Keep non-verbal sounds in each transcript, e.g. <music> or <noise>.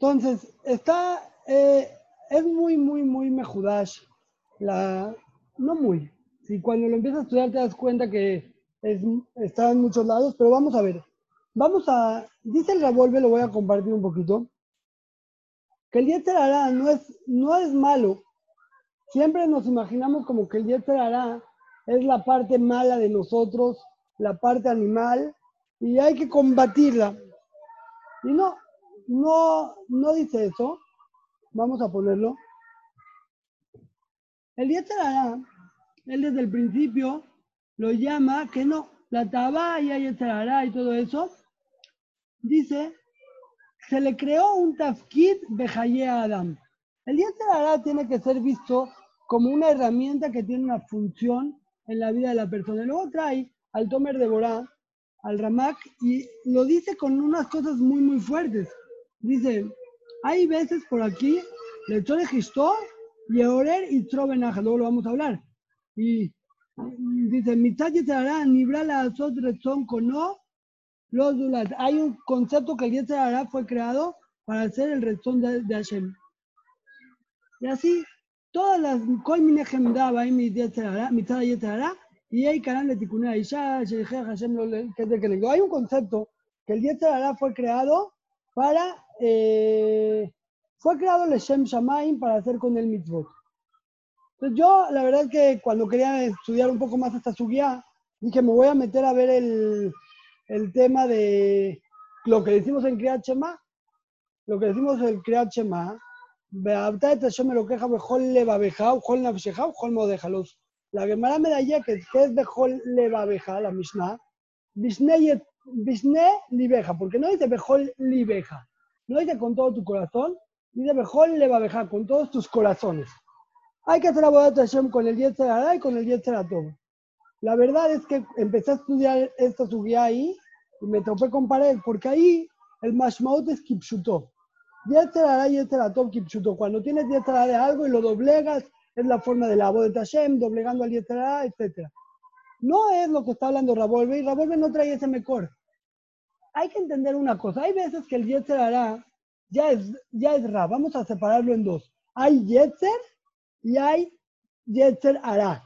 Entonces, está, eh, es muy, muy, muy mejudash. La, no muy. Si cuando lo empiezas a estudiar te das cuenta que es, está en muchos lados, pero vamos a ver. Vamos a, dice el revolve, lo voy a compartir un poquito, que el Yetzer hará no es, no es malo. Siempre nos imaginamos como que el Yetzer hará es la parte mala de nosotros, la parte animal, y hay que combatirla. Y no, no, no dice eso. Vamos a ponerlo. El Yetzer hará, él desde el principio lo llama que no, la tabaya y el y todo eso, dice, se le creó un tafkid bejaye a Adam. El Yetzer tiene que ser visto como una herramienta que tiene una función en la vida de la persona. Y luego trae al Tomer de Borá, al Ramak, y lo dice con unas cosas muy, muy fuertes. Dice, hay veces por aquí, le de Gistó, Yehorer y Trobenaj, luego lo vamos a hablar. Y dice, mitad hará nibra la azot rezón no los dulat. Hay un concepto que el hará fue creado para hacer el rezón de, de, Hashem. Y así, todas las kol mine gemdaba y mitad hará y hay canal de tikunea y ya Hashem que es de que le Hay un concepto que el hará fue creado para eh, fue creado el Shem Shamaim para hacer con el mitzvot. Entonces yo, la verdad es que cuando quería estudiar un poco más esta subía, dije, me voy a meter a ver el, el tema de lo que decimos en Kriyat Shema, lo que decimos en Kriyat Shema, me lo queja Bejol Levabeja, Ujol Nafsheja, Ujol Modejalos. La Gemara me da que es Bejol Levabeja, la Mishnah, Bishne Libeja, porque no dice Bejol Libeja, no dice con todo tu corazón, dice Bejol Levabeja, con todos tus corazones. Hay que hacer de Hashem con el Yetzer y con el Yetzer Atov. La verdad es que empecé a estudiar esta subía ahí y me topé con pared, porque ahí el Mashmaut es Kipshuto. Yetzer Hara y Yetzer Atov Kipshuto. Cuando tienes Yetzer de algo y lo doblegas, es la forma de la voz de Hashem, doblegando al Yetzer etc. No es lo que está hablando Rabolve, y Rabolve no trae ese mejor. Hay que entender una cosa, hay veces que el Yetzer ya es, ya es Ra, vamos a separarlo en dos. Hay Yetzer y hay Yetzer Ara,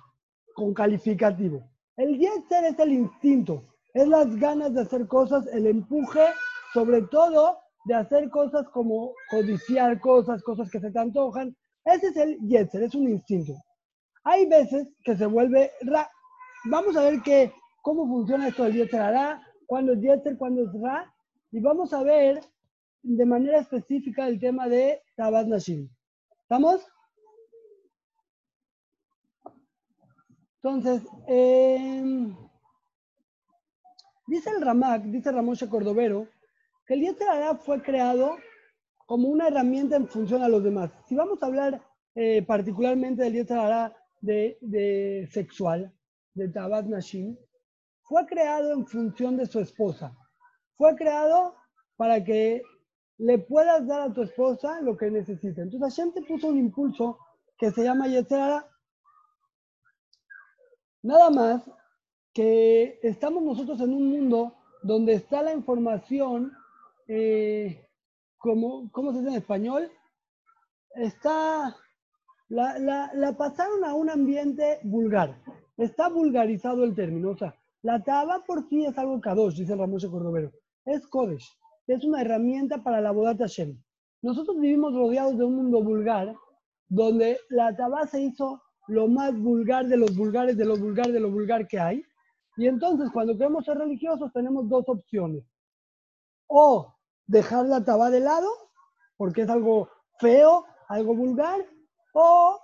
con calificativo. El Yetzer es el instinto, es las ganas de hacer cosas, el empuje, sobre todo de hacer cosas como codiciar cosas, cosas que se te antojan. Ese es el Yetzer, es un instinto. Hay veces que se vuelve Ra. Vamos a ver que, cómo funciona esto del Yetzer Ara, cuándo es Yetzer, cuándo es Ra, y vamos a ver de manera específica el tema de Tabat Nashim. ¿Estamos? Entonces, em, dice el Ramak, dice Ramoshe Cordovero, que el Yetzer fue creado como una herramienta en función a los demás. Si vamos a hablar eh, particularmente del Yetzer de, de, sexual, de Tabat Nashim, fue creado en función de su esposa. Fue creado para que le puedas dar a tu esposa lo que necesita. Entonces Hashem te puso un impulso que se llama Yetzer Nada más que estamos nosotros en un mundo donde está la información, eh, como, ¿cómo se dice en español? Está, la, la, pasaron a un ambiente vulgar. Está vulgarizado el término. O sea, la taba por sí es algo kadosh, dice Ramón Cordovero. Es kodesh. Es una herramienta para la bodat Hashem. Nosotros vivimos rodeados de un mundo vulgar donde la taba se hizo lo más vulgar de los vulgares, de lo vulgar, de lo vulgar que hay. Y entonces, cuando queremos ser religiosos, tenemos dos opciones. O dejar la taba de lado, porque es algo feo, algo vulgar, o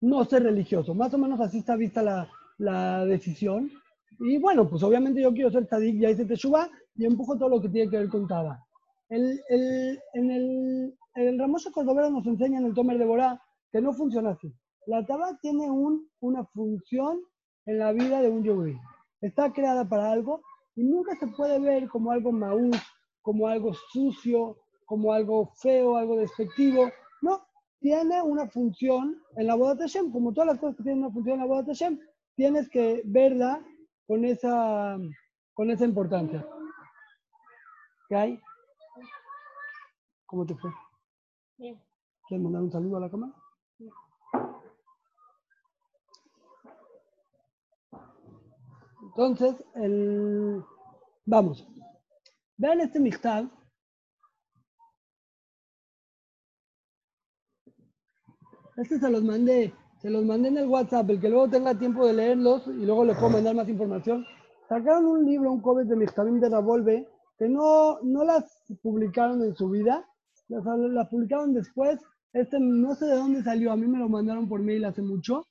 no ser religioso. Más o menos así está vista la, la decisión. Y bueno, pues obviamente yo quiero ser tzadik, ya hice teshuva, y empujo todo lo que tiene que ver con taba. El, el, en el, el Ramoso Cordovero nos enseña en el Tomer de Borá que no funciona así. La taba tiene un, una función en la vida de un yogui. Está creada para algo y nunca se puede ver como algo maús, como algo sucio, como algo feo, algo despectivo. No, tiene una función en la boda Hashem, como todas las cosas que tienen una función en la boda Hashem, tienes que verla con esa, con esa importancia. ¿Qué hay? ¿Cómo te fue? Bien. ¿Quieres mandar un saludo a la cámara? Entonces, el... vamos. Vean este mixtab. Este se los mandé, se los mandé en el WhatsApp, el que luego tenga tiempo de leerlos y luego les puedo mandar más información. Sacaron un libro, un COVID de Mixtabim de Ravolve, que no, no las publicaron en su vida, las, las publicaron después. Este no sé de dónde salió, a mí me lo mandaron por mail hace mucho,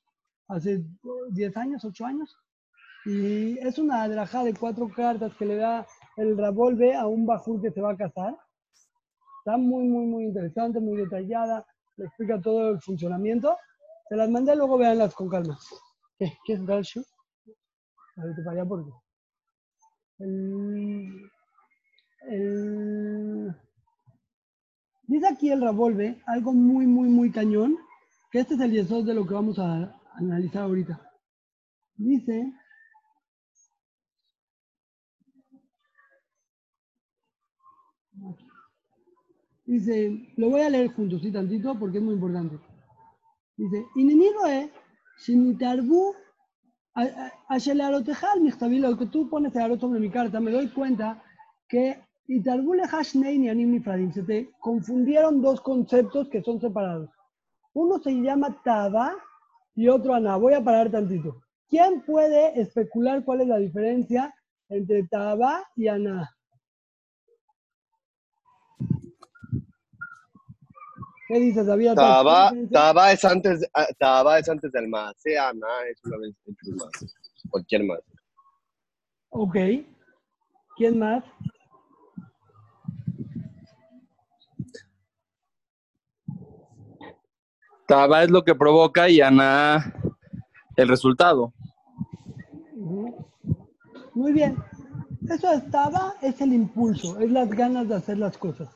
hace 10 años, 8 años. Y es una adraja de cuatro cartas que le da el Ravolve a un bajur que se va a casar. Está muy, muy, muy interesante, muy detallada, le explica todo el funcionamiento. Se las mandé, luego véanlas con calma. ¿Qué? ¿Qué es Galshu? A ver, te para allá porque. El, el- dice aquí el Ravolve algo muy, muy, muy cañón, que este es el yesod de lo que vamos a analizar ahorita. Dice, dice, lo voy a leer juntos, sí, tantito, porque es muy importante. Dice, "Ineni roe shenitarbu Ashel Arotejal, Michtabi, lo que tú pones el arot sobre mi carta, me doy cuenta que Itarbu Lehashnei ni Anim Nifradim, se te confundieron dos conceptos que son separados. Uno se llama Taba y otro Ana. Voy a parar tantito. ¿Quién puede especular cuál es la diferencia entre Taba y Ana? ¿Qué dices, David? Taba. Taba es antes, ah, Taba es antes del más. Ana es una vez un más. Cualquier más. Ok. ¿Quién más? Taba es lo que provoca y Ana el resultado. Muy bien. Eso estaba, es el impulso, es las ganas de hacer las cosas.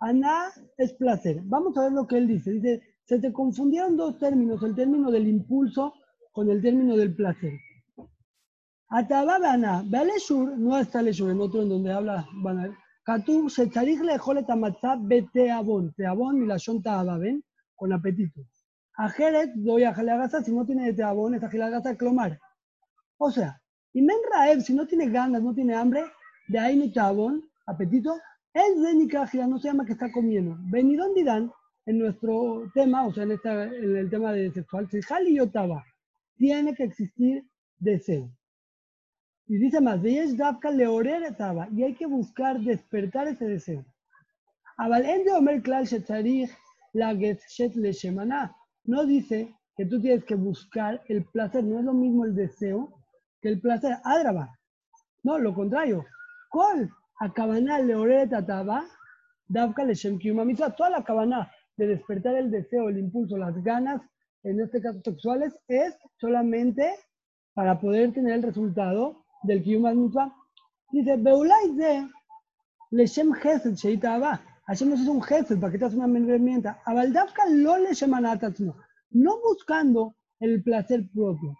Ana es placer. Vamos a ver lo que él dice. Dice, se te confundieron dos términos, el término del impulso con el término del placer. Ataba Ana, ve al Eshur, no está el Eshur, en otro en donde habla Bana. Katub, Shetzarich lejol et hamatzah beteabon. Teabon, milashon ta'aba, ¿ven? Con apetito. Ajeret, doy a Jalagasa, si no tiene de teabón, es Jalagasa, clomar. O sea, y men raev, si no tiene ganas, no tiene hambre, de ahí no tabón, apetito, es de Nikajira, no se llama que está comiendo. Venidón dirán, en nuestro tema, o sea, en, esta, en el tema de sexual, Jali y Otaba, tiene que existir deseo. Y dice más, de Yesh Dafka leorer etaba, y hay que buscar despertar ese deseo. No dice que tú tienes que buscar el placer, no es lo mismo el deseo que el placer. Adraba. No, lo contrario. Kol akabana leoret ataba, davka leshem mitzvah. Toda la cabana de despertar el deseo, el impulso, las ganas, en este caso sexuales, es solamente para poder tener el resultado del kiyuma mitzvah. Dice, beulai ze leshem chesed sheitaba. Hashem hizo un gesed para que te hagas una herramienta. Abal davka lo leshem anatatzmo. No buscando el placer propio.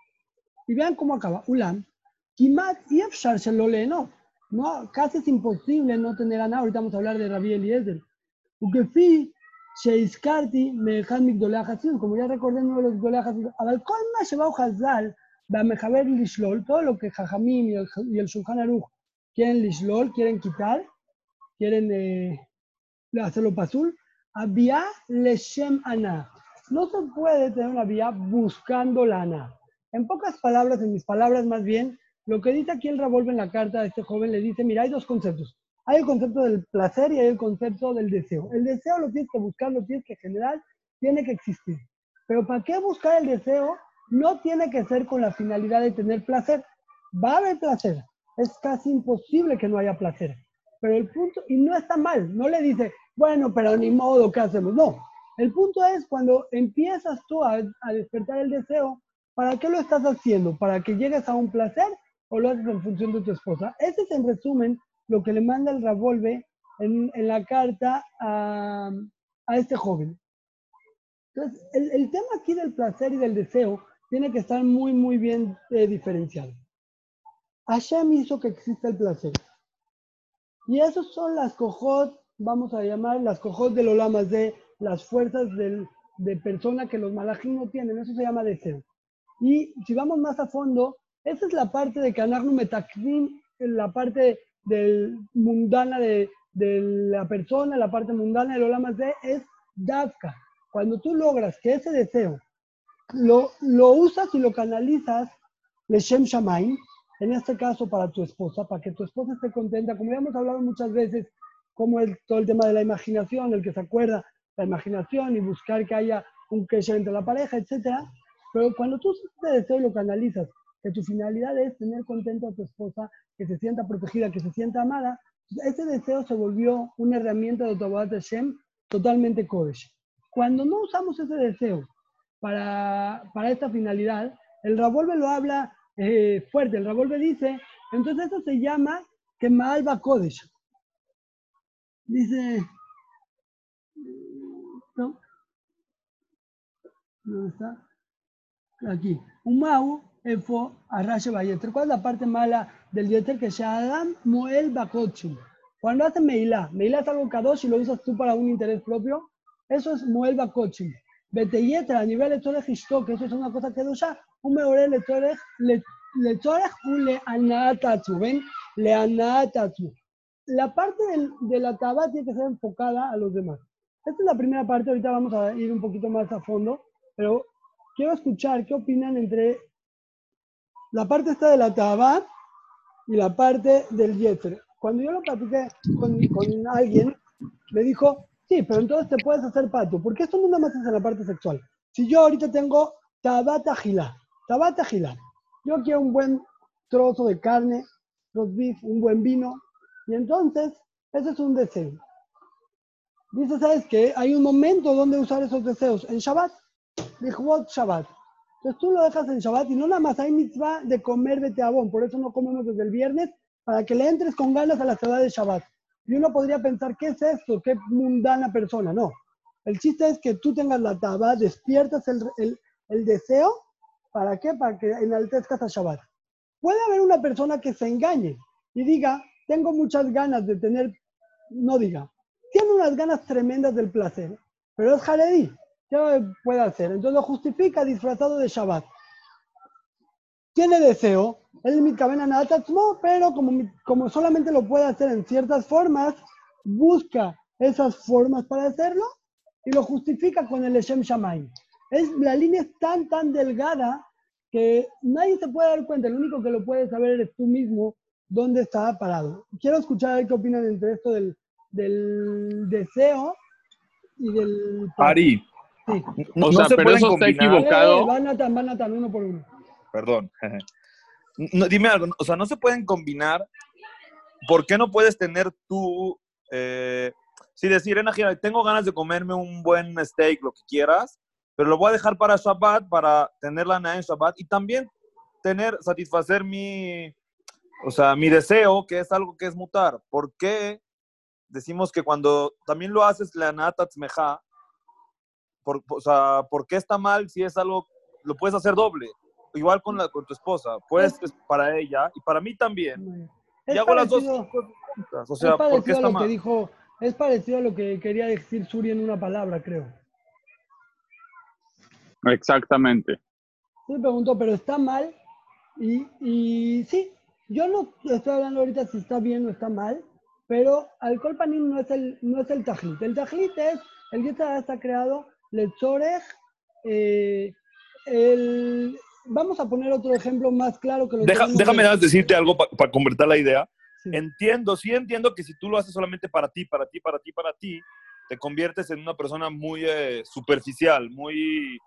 Y vean cómo acaba. Ulam, Kimat y Efshar Shaloleno. No, casi es imposible no tener a nada. Ahorita vamos a hablar de Rabbi Eliezer. Ukefi, Sheiskarti, Mejan Migdolea. Como ya recordé, uno de los Migdolea Hasid. Abal Kol Ma Shebao Hazal, Bamejaber Lishlol. Todo lo que Jajamim y el, Shulchan Aruch quieren Lishlol, quieren quitar, quieren eh, hacerlo pasul. Abia Leshem Ana. No se puede tener una vía buscando la Ana. En pocas palabras, en mis palabras más bien, lo que dice aquí el revolve en la carta de este joven le dice, mira, hay dos conceptos. Hay el concepto del placer y hay el concepto del deseo. El deseo lo tienes que buscar, lo tienes que generar, tiene que existir. Pero ¿para qué buscar el deseo? No tiene que ser con la finalidad de tener placer. Va a haber placer. Es casi imposible que no haya placer. Pero el punto, y no está mal, no le dice, bueno, pero ni modo, ¿qué hacemos? No. El punto es cuando empiezas tú a, a despertar el deseo, ¿Para qué lo estás haciendo? ¿Para que llegues a un placer o lo haces en función de tu esposa? Ese es en resumen lo que le manda el Ravolve en, en la carta a, a, este joven. Entonces, el, el, tema aquí del placer y del deseo tiene que estar muy, muy bien eh, diferenciado. Hashem hizo que exista el placer. Y esos son las cojot, vamos a llamar las cojot del Olamas de las fuerzas del, de persona que los malajim no tienen. Eso se llama deseo. Y si vamos más a fondo, esa es la parte de Kanarnu Metakrim, la parte del mundana de, de la persona, la parte mundana del Olamas de es Dafka. Cuando tú logras que ese deseo lo, lo usas y lo canalizas, Leshem Shamaim, en este caso para tu esposa, para que tu esposa esté contenta, como ya hemos hablado muchas veces, como el, todo el tema de la imaginación, el que se acuerda, la imaginación y buscar que haya un queso entre la pareja, etcétera. Pero cuando tú te deseo lo canalizas, que tu finalidad es tener contenta a tu esposa, que se sienta protegida, que se sienta amada, ese deseo se volvió una herramienta de Tobat Hashem totalmente Kodesh. Cuando no usamos ese deseo para, para esta finalidad, el Rabolve lo habla eh, fuerte. El Rabolve dice, entonces eso se llama que Maalba Kodesh. Dice. ¿Dónde está? Aquí. Umau, Efo, Arrache Bayeter. ¿Cuál es la parte mala del Yeter? Que Shadam Moel Bakochim. Cuando hace Meilá, Meilá es algo kadosh y lo usas tú para un interés propio, eso es Moel Bakochim. Beteyetra, a nivel de Tzorech Ishto, que eso es una cosa que ya, un meore le Tzorech, le Tzorech un le anatatzu, ¿ven? Le anatatzu. La parte del, de la taba tiene que ser enfocada a los demás. Esta es la primera parte, ahorita vamos a ir un poquito más a fondo, pero quiero escuchar qué opinan entre la parte esta de la taba y la parte del yeter. Cuando yo lo platiqué con, alguien, me dijo, Sí, pero entonces te puedes hacer pato, porque esto no nada más es en la parte sexual. Si yo ahorita tengo tabata gila, tabata gila, yo quiero un buen trozo de carne, un buen vino, y entonces ese es un deseo. Dice, ¿sabes qué? Hay un momento donde usar esos deseos, en Shabbat, what Shabbat. Entonces tú lo dejas en Shabbat y no nada más hay mitzvah de comer beteabón, por eso no comemos desde el viernes, para que le entres con ganas a la ciudad de Shabbat. Y uno podría pensar, ¿qué es esto? ¿Qué mundana persona? No. El chiste es que tú tengas la taba, despiertas el, el, deseo, ¿para qué? Para que enaltezcas a Shabbat. Puede haber una persona que se engañe y diga, tengo muchas ganas de tener, no diga, tiene unas ganas tremendas del placer, pero es Jaredí. ¿Qué puede hacer? Entonces lo justifica disfrazado de Shabbat. Tiene deseo, el mitkabena natatzmo, pero como, como solamente lo puede hacer en ciertas formas, busca esas formas para hacerlo y lo justifica con el Eshem Shamayim. Es, la línea es tan, tan delgada que nadie se puede dar cuenta, lo único que lo puedes saber eres tú mismo dónde está parado. Quiero escuchar qué opinan entre esto del, del deseo y del... Ari. Sí. No, o sea, se pero eso está equivocado. Eh, van a tan, van a tan, uno por uno. Perdón. <laughs> No, dime algo, o sea, no se pueden combinar. ¿Por qué no puedes tener tú, eh, si decir, tengo ganas de comerme un buen steak, lo que quieras, pero lo voy a dejar para Shabbat, para tener la en Shabbat y también tener, satisfacer mi, o sea, mi deseo, que es algo que es mutar. ¿Por qué decimos que cuando también lo haces la natatzmeja, por, o sea, ¿por qué está mal si es algo, lo puedes hacer doble? igual con, la, con tu esposa, pues es para ella y para mí también. y hago las dos. O sea, ¿por qué está mal? dijo, es parecido a lo que quería decir Suri en una palabra, creo. Exactamente. Me preguntó, pero está mal. Y, y sí, yo no estoy hablando ahorita si está bien o está mal, pero alcohol panín no es el, no es el tajlit. El tajlit es, el que está creado, lechorej, eh, el, vamos a poner otro ejemplo más claro que lo Déjame decirte algo para convertir la idea. Entiendo, sí entiendo que si tú lo haces solamente para ti, para ti, para ti, para ti, te conviertes en una persona muy eh, superficial, muy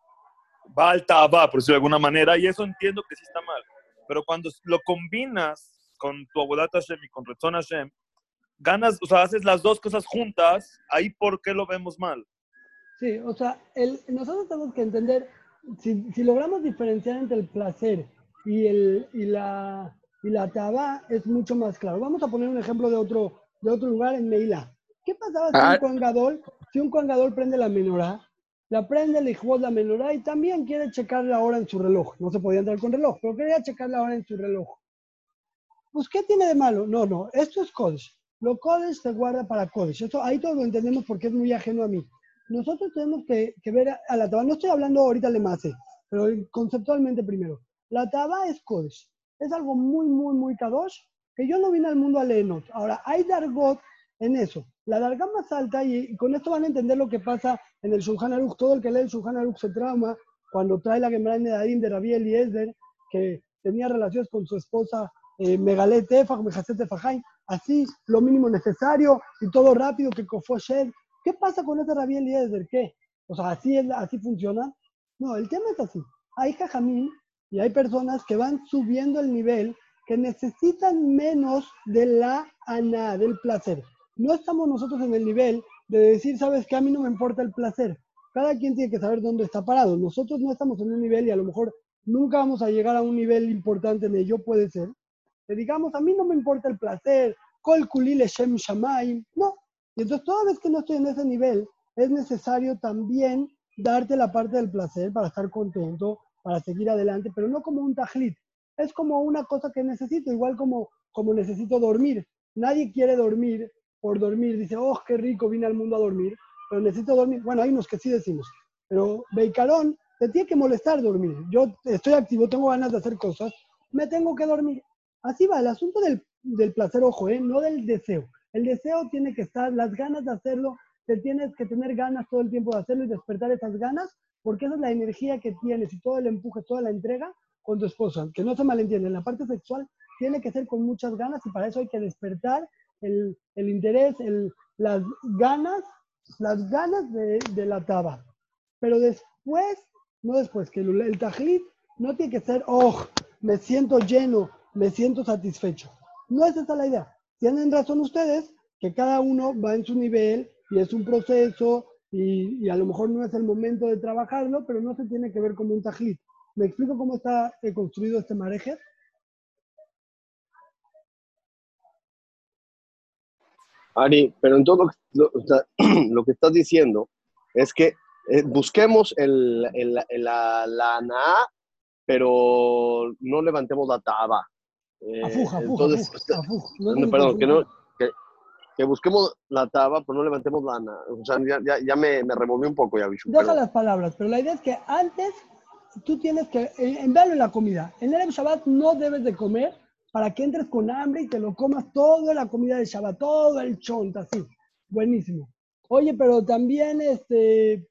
alta, va, por decirlo de alguna manera, y eso entiendo que sí está mal. Pero cuando lo combinas con tu Abodat Hashem y con Retzon Hashem, ganas, o sea, haces las dos cosas juntas, ahí ¿por qué lo vemos mal? Sí, o sea, el, nosotros tenemos que entender si, logramos diferenciar entre el placer y, el, y la, y la taba, es mucho más claro. Vamos a poner un ejemplo de otro, de otro lugar en Meila. ¿Qué pasaba si un ah. cuangador, si un cuangador prende la menorá, la prende, le jugó la menorá y también quiere checar la hora en su reloj? No se podía entrar con reloj, pero quería checar la hora en su reloj. Pues, ¿qué tiene de malo? No, no, esto es Kodesh. Lo Kodesh se guarda para Kodesh. Eso, ahí todo lo entendemos porque es muy ajeno a mí. Nosotros tenemos que, ver a la Taba. No estoy hablando ahorita de Mase, pero conceptualmente primero. La Taba es Kodesh. Es algo muy, muy, muy Kadosh que yo no vine al mundo a leernos. Ahora, hay Dargot en eso. La Darga más alta, y, con esto van a entender lo que pasa en el Shulchan Aruch. Todo el que lee el Shulchan Aruch se trauma cuando trae la Gemara de Nedarim de Rabbi Eliezer, que tenía relaciones con su esposa eh, Megalet Efach, así lo mínimo necesario y todo rápido que Kofo ¿Qué pasa con ese Rabbi Eliezer? ¿Qué? O sea, ¿así, es, ¿así funciona? No, el tema es así. Hay jajamín y hay personas que van subiendo el nivel que necesitan menos de la ana, del placer. No estamos nosotros en el nivel de decir, sabes que a mí no me importa el placer. Cada quien tiene que saber dónde está parado. Nosotros no estamos en un nivel y a lo mejor nunca vamos a llegar a un nivel importante en ello, puede ser. Que digamos, a mí no me importa el placer, kol kulile shem shamaim. No. Y entonces toda vez que no estoy en ese nivel, es necesario también darte la parte del placer para estar contento, para seguir adelante, pero no como un tajlit es como una cosa que necesito, igual como, como necesito dormir. Nadie quiere dormir por dormir. Dice, oh, qué rico, vine al mundo a dormir, pero necesito dormir. Bueno, hay unos que sí decimos, pero Beicarón, te tiene que molestar dormir. Yo estoy activo, tengo ganas de hacer cosas, me tengo que dormir. Así va, el asunto del, del placer, ojo, ¿eh? no del deseo. El deseo tiene que estar, las ganas de hacerlo, te tienes que tener ganas todo el tiempo de hacerlo y despertar esas ganas, porque esa es la energía que tienes y todo el empuje, toda la entrega con tu esposa, que no se malentiende, la parte sexual tiene que ser con muchas ganas y para eso hay que despertar el, el interés, el, las ganas, las ganas de, de, la taba. Pero después, no después, que el, el tajlit no tiene que ser, oh, me siento lleno, me siento satisfecho. No es esa la idea. Tienen razón ustedes que cada uno va en su nivel y es un proceso y, a lo mejor no es el momento de trabajarlo, pero no se tiene que ver como un tajlit. ¿Me explico cómo está eh, construido este mareje? Ari, pero en todo lo, que <clears throat> estás diciendo es que eh, busquemos el, el, la, la pero no levantemos la taba. Perdón, que, no, que, que, busquemos la taba, pero no levantemos la ana. O sea, ya, ya, ya me, me, removí un poco, ya, Bichu. Deja pero... las palabras, pero la idea es que antes tú tienes que, enviarlo en la comida. En el Shabbat no debes de comer para que entres con hambre y te lo comas toda la comida de Shabbat, todo el chont, así. Buenísimo. Oye, pero también este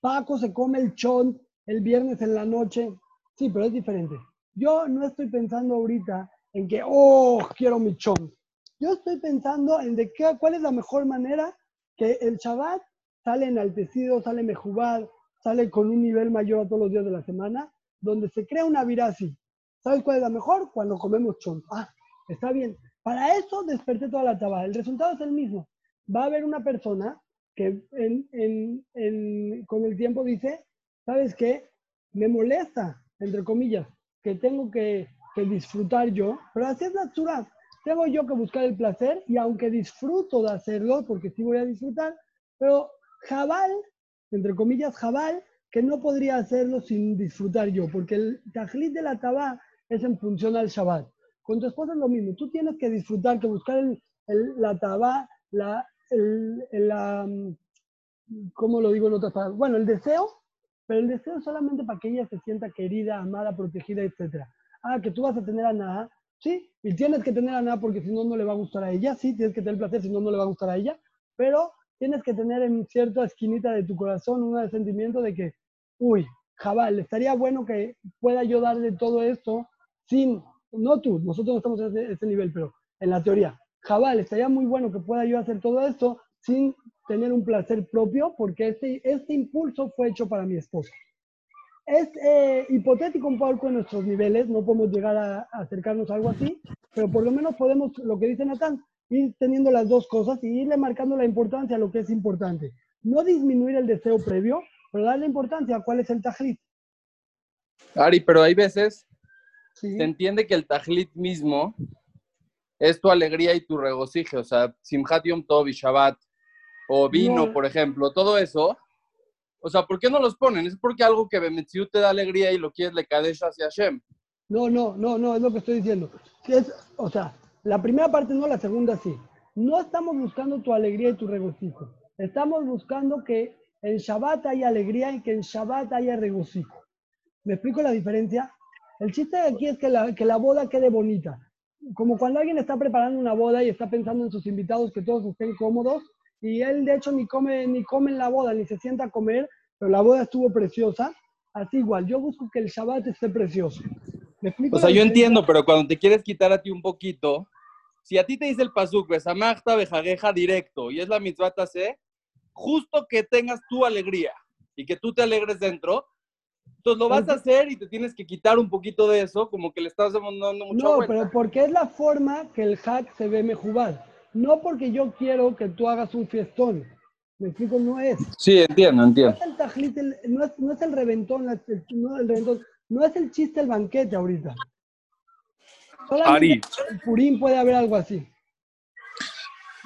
Paco se come el chont el viernes en la noche. Sí, pero es diferente. Yo no estoy pensando ahorita en que, oh, quiero mi chont. Yo estoy pensando en de qué, cuál es la mejor manera que el Shabbat sale enaltecido, sale mejubal, sale con un nivel mayor a todos los días de la semana, donde se crea una vida así. ¿Sabes cuál es la mejor? Cuando comemos chon. Ah, está bien. Para eso desperté toda la tabla. El resultado es el mismo. Va a haber una persona que en, con el tiempo dice, ¿sabes qué? Me molesta, entre comillas, que tengo que, que disfrutar yo, pero así es natural. Tengo yo que buscar el placer y aunque disfruto de hacerlo, porque sí voy a disfrutar, pero Jabal entre comillas, jabal, que no podría hacerlo sin disfrutar yo, porque el tajlit de la tabá es en función al Shabbat. Con tu esposa es lo mismo, tú tienes que disfrutar, que buscar el, la tabá, la, el, la, ¿cómo lo digo en otras palabras? Bueno, el deseo, pero el deseo solamente para que ella se sienta querida, amada, protegida, etc. Ah, que tú vas a tener a nada, sí, y tienes que tener a nada porque si no, no le va a gustar a ella, sí, tienes que tener placer, si no, no le va a gustar a ella, pero tienes que tener en cierta esquinita de tu corazón un sentimiento de que, uy, Jabal, estaría bueno que pueda yo darle todo esto sin, no tú, nosotros no estamos en ese, ese nivel, pero en la teoría, Jabal, estaría muy bueno que pueda yo hacer todo esto sin tener un placer propio, porque este, este impulso fue hecho para mi esposa. Es eh, hipotético un poco en nuestros niveles, no podemos llegar a, a, acercarnos a algo así, pero por lo menos podemos, lo que dice Natán, ir teniendo las dos cosas y irle marcando la importancia a lo que es importante. No disminuir el deseo previo, pero darle importancia a cuál es el tajlit. Ari, pero hay veces sí. se entiende que el tajlit mismo es tu alegría y tu regocijo, o sea, Simchat Yom Tov y Shabbat, o vino, no. por ejemplo, todo eso. O sea, ¿por qué no los ponen? Es porque algo que Bemetziut te da alegría y lo quieres le kadesh hacia Hashem. No, no, no, no, es lo que estoy diciendo. Es, o sea, la primera parte no, la segunda sí. No estamos buscando tu alegría y tu regocijo. Estamos buscando que en Shabbat hay alegría y que en Shabbat haya regocijo. ¿Me explico la diferencia? El chiste aquí es que la, que la boda quede bonita. Como cuando alguien está preparando una boda y está pensando en sus invitados que todos estén cómodos, y él de hecho ni come, ni come en la boda, ni se sienta a comer, pero la boda estuvo preciosa. Así igual, yo busco que el Shabbat esté precioso. ¿Me explico o sea, yo entiendo, pero cuando te quieres quitar a ti un poquito, si a ti te dice el pasuk, besamachta bejageja directo, y es la mitzvah sé, justo que tengas tu alegría y que tú te alegres dentro, entonces lo vas a hacer y te tienes que quitar un poquito de eso, como que le estás dando mucho. No, pero porque es la forma que el hack se ve mejor. No porque yo quiero que tú hagas un fiestón. Me explico, no es. Sí, entiendo, entiendo. No es el tajlit, no, es, el reventón, no, el reventón, no es el chiste el banquete ahorita. Solamente el Purín puede haber algo así.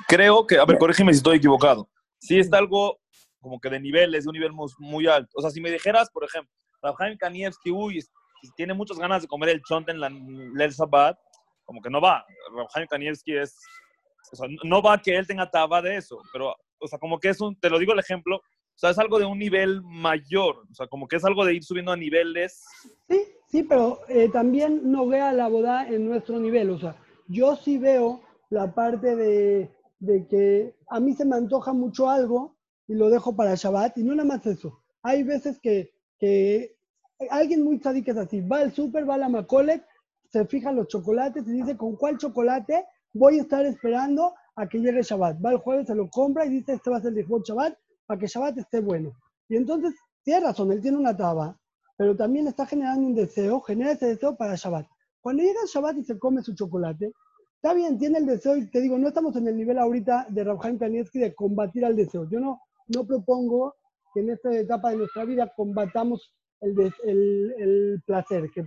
Creo que, a ver, corrígeme si estoy equivocado. Si está algo como que de niveles, de un nivel muy, alto. O sea, si me dijeras, por ejemplo, Rabhaim Kanievski, uy, tiene muchas ganas de comer el chonte en la el Sabbat, como que no va. Rabhaim Kanievski es, no va que él tenga taba de eso, pero, o sea, como que es un, te lo digo el ejemplo, o sea, es algo de un nivel mayor, o sea, como que es algo de ir subiendo a niveles. Sí, sí, pero eh, también no vea la boda en nuestro nivel, o sea, yo sí veo la parte de, de que a mí se me antoja mucho algo y lo dejo para Shabbat, y no nada más eso. Hay veces que, que alguien muy sádico es así, va al súper, va a la Macolet, se fija los chocolates y dice con cuál chocolate voy a estar esperando a que llegue Shabbat. Va el jueves, se lo compra y dice, este va a ser el Shabbat para que Shabbat esté bueno. Y entonces, tiene razón, él tiene una taba, pero también está generando un deseo, genera ese deseo para Shabbat. Cuando llega Shabbat y se come su chocolate, está bien, tiene el deseo, y te digo, no estamos en el nivel ahorita de Rabhaim Kanievski de combatir al deseo. Yo no, no propongo que en esta etapa de nuestra vida combatamos el, el, el placer, que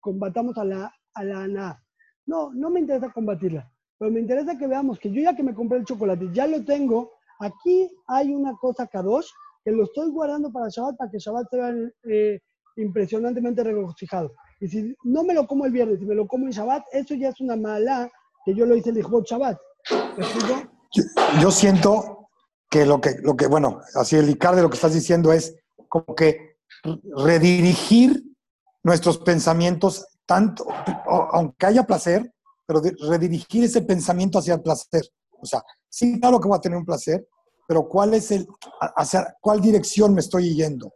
combatamos a la, a la. No, no me interesa combatirla, pero me interesa que veamos que yo ya que me compré el chocolate, ya lo tengo, Aquí hay una cosa Kadosh que lo estoy guardando para Shabbat para que Shabbat sea eh, impresionantemente regocijado. Y si no me lo como el viernes, si me lo como en Shabbat, eso ya es una mala que yo lo hice el Ijbot Shabbat. Yo, yo, siento que lo que, lo que, bueno, así el Icar de lo que estás diciendo es como que redirigir nuestros pensamientos tanto, aunque haya placer, pero redirigir ese pensamiento hacia el placer. O sea, sí, claro que voy a tener un placer, pero ¿cuál es el, hacia cuál dirección me estoy yendo?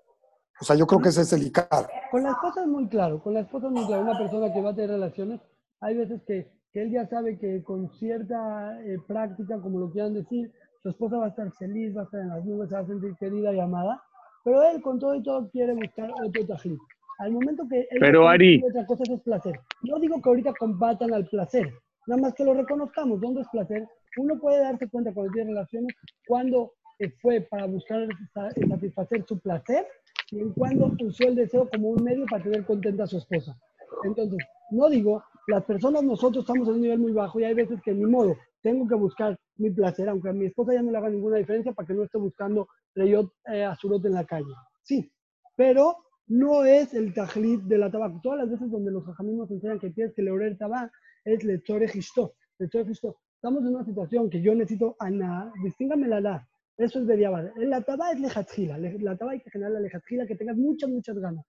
O sea, yo creo que ese es el ICAR. Con la esposa es muy claro, con la esposa es muy claro. Una persona que va a tener relaciones, hay veces que, que él ya sabe que con cierta eh, práctica, como lo quieran decir, su esposa va a estar feliz, va a estar en las nubes, se va a sentir querida y amada, pero él con todo y todo quiere buscar otro tajín. Al momento que él pero Ari, otra cosa es placer. No digo que ahorita combatan al placer, nada más que lo reconozcamos. ¿Dónde es placer? uno puede darse cuenta cuando tiene relaciones cuando fue para buscar satisfacer su placer y en cuando usó el deseo como un medio para tener contenta a su esposa. Entonces, no digo, las personas nosotros estamos en un nivel muy bajo y hay veces que ni modo, tengo que buscar mi placer, aunque a mi esposa ya no le haga ninguna diferencia para que no esté buscando reyot eh, azurot en la calle. Sí, pero no es el tajlit de la tabaco. Todas las veces donde los jajamim nos enseñan que tienes que leer tabac es lechore gisto. Estamos en una situación que yo necesito ana, distíngame la la. Eso es Bediabad. La taba es lejatjila. La taba hay que generar la lejatjila, que tengas muchas, muchas ganas.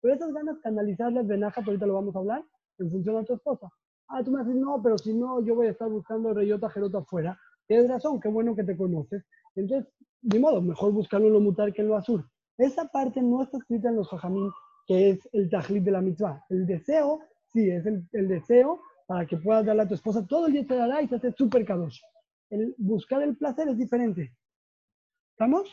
Pero esas ganas canalizarlas de naja, ahorita lo vamos a hablar, en función a tu esposa. Ah, tú me dices, no, pero si no, yo voy a estar buscando reyota, jerota afuera. Tienes razón, qué bueno que te conoces. Entonces, de modo, mejor buscarlo en lo mutar que en lo azul. Esa parte no está escrita en los jajamín, que es el tajlit de la mitzvah. El deseo, sí, es el, el deseo para que puedas darle a tu esposa todo el día te dará y se hace súper kadosh. El buscar el placer es diferente. ¿Estamos?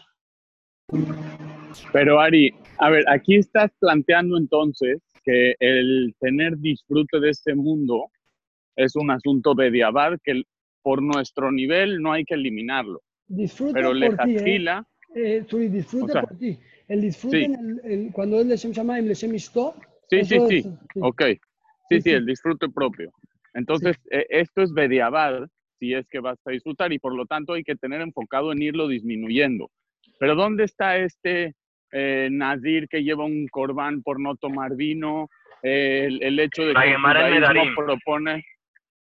Pero Ari, a ver, aquí estás planteando entonces que el tener disfrute de este mundo es un asunto de que por nuestro nivel no hay que eliminarlo. Disfrute Pero por ti, ¿eh? Eh disfrute por ti. El disfrute cuando es Leshem Shamayim, Leshem Ishto. Sí, sí, sí, sí. Ok. Sí, sí, el disfrute propio. Entonces, e, esto es Bediabad, si es que vas a disfrutar, y por lo tanto hay que tener enfocado en irlo disminuyendo. Pero ¿dónde está este eh, Nadir que lleva un corbán por no tomar vino? el, hecho de que el judaísmo propone...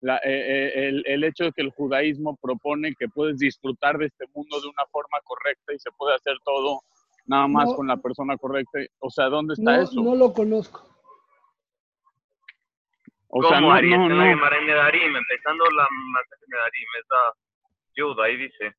La, eh, eh, el, el, hecho de que el judaísmo propone que puedes disfrutar de este mundo de una forma correcta y se puede hacer todo nada más con la persona correcta. O sea, ¿dónde está eso? No lo conozco. O sea, no, Ari, no, no. empezando la Nedarim, esa ayuda, ahí dice.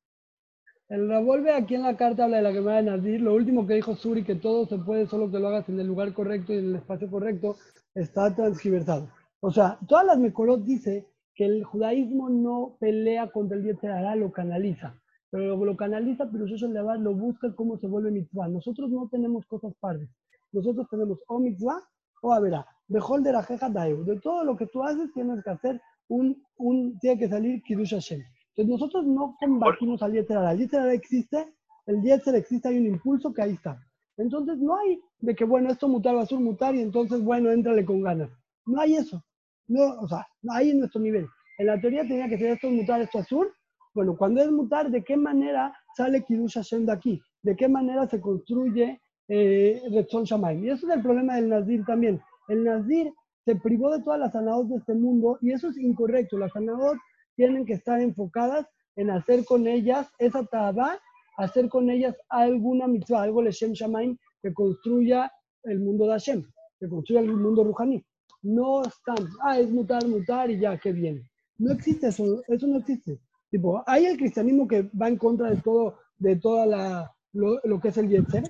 El revuelve aquí en la carta habla de la Gemara de Nadir. Lo último que dijo Suri, que todo se puede, solo que lo hagas en el lugar correcto y en el espacio correcto, está transgiversado. O sea, todas las Mekorot dice que el judaísmo no pelea contra el Yetzerara, lo canaliza. Pero lo, canaliza, pero eso lo busca cómo se vuelve mitzvah. Nosotros no tenemos cosas padres. Nosotros tenemos o mitzvah o verá, mejor de la jeja De todo lo que tú haces tienes que hacer un, un tiene que salir Kiddush Hashem. Entonces nosotros no combatimos al Yetzerara. El Yetzerara existe, el Yetzer existe, hay un impulso que ahí está. Entonces no hay de que, bueno, esto mutar va a ser mutar y entonces, bueno, éntrale con ganas. No hay eso. No, o sea, hay en nuestro nivel. En la teoría tenía que ser esto mutar, esto azul. Bueno, cuando es mutar, ¿de qué manera sale Kiddush Hashem de aquí? ¿De qué manera se construye eh, Retzon Y eso es el problema del Nazir también. El Nazir se privó de todas las sanadot de este mundo y eso es incorrecto. Las sanadot tienen que estar enfocadas en hacer con ellas esa taba, hacer con ellas alguna mitzvah, algo Leshem Shamaim que construya el mundo de Hashem, que construya el mundo Ruhani. No están, ah, es mutar, mutar y ya, qué bien. No existe eso, eso no existe. Tipo, hay el cristianismo que va en contra de todo, de toda la, lo, lo que es el Yetzer,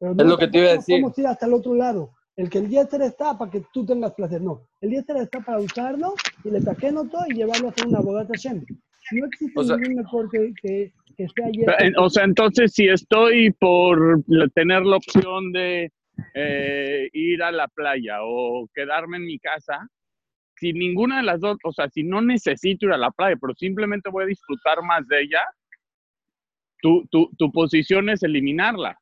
es lo que te iba a decir. Podemos ir hasta el otro lado. El que el Yetzer está para que tú tengas placer. No, el Yetzer está para usarlo y le taqueno todo y llevarlo a hacer una boda Hashem. No existe ningún mejor que, que, sea Yetzer. O sea, entonces si estoy por tener la opción de eh, ir a la playa o quedarme en mi casa, si ninguna de las dos, o sea, si no necesito ir a la playa, pero simplemente voy a disfrutar más de ella, tu, tu, tu posición es eliminarla.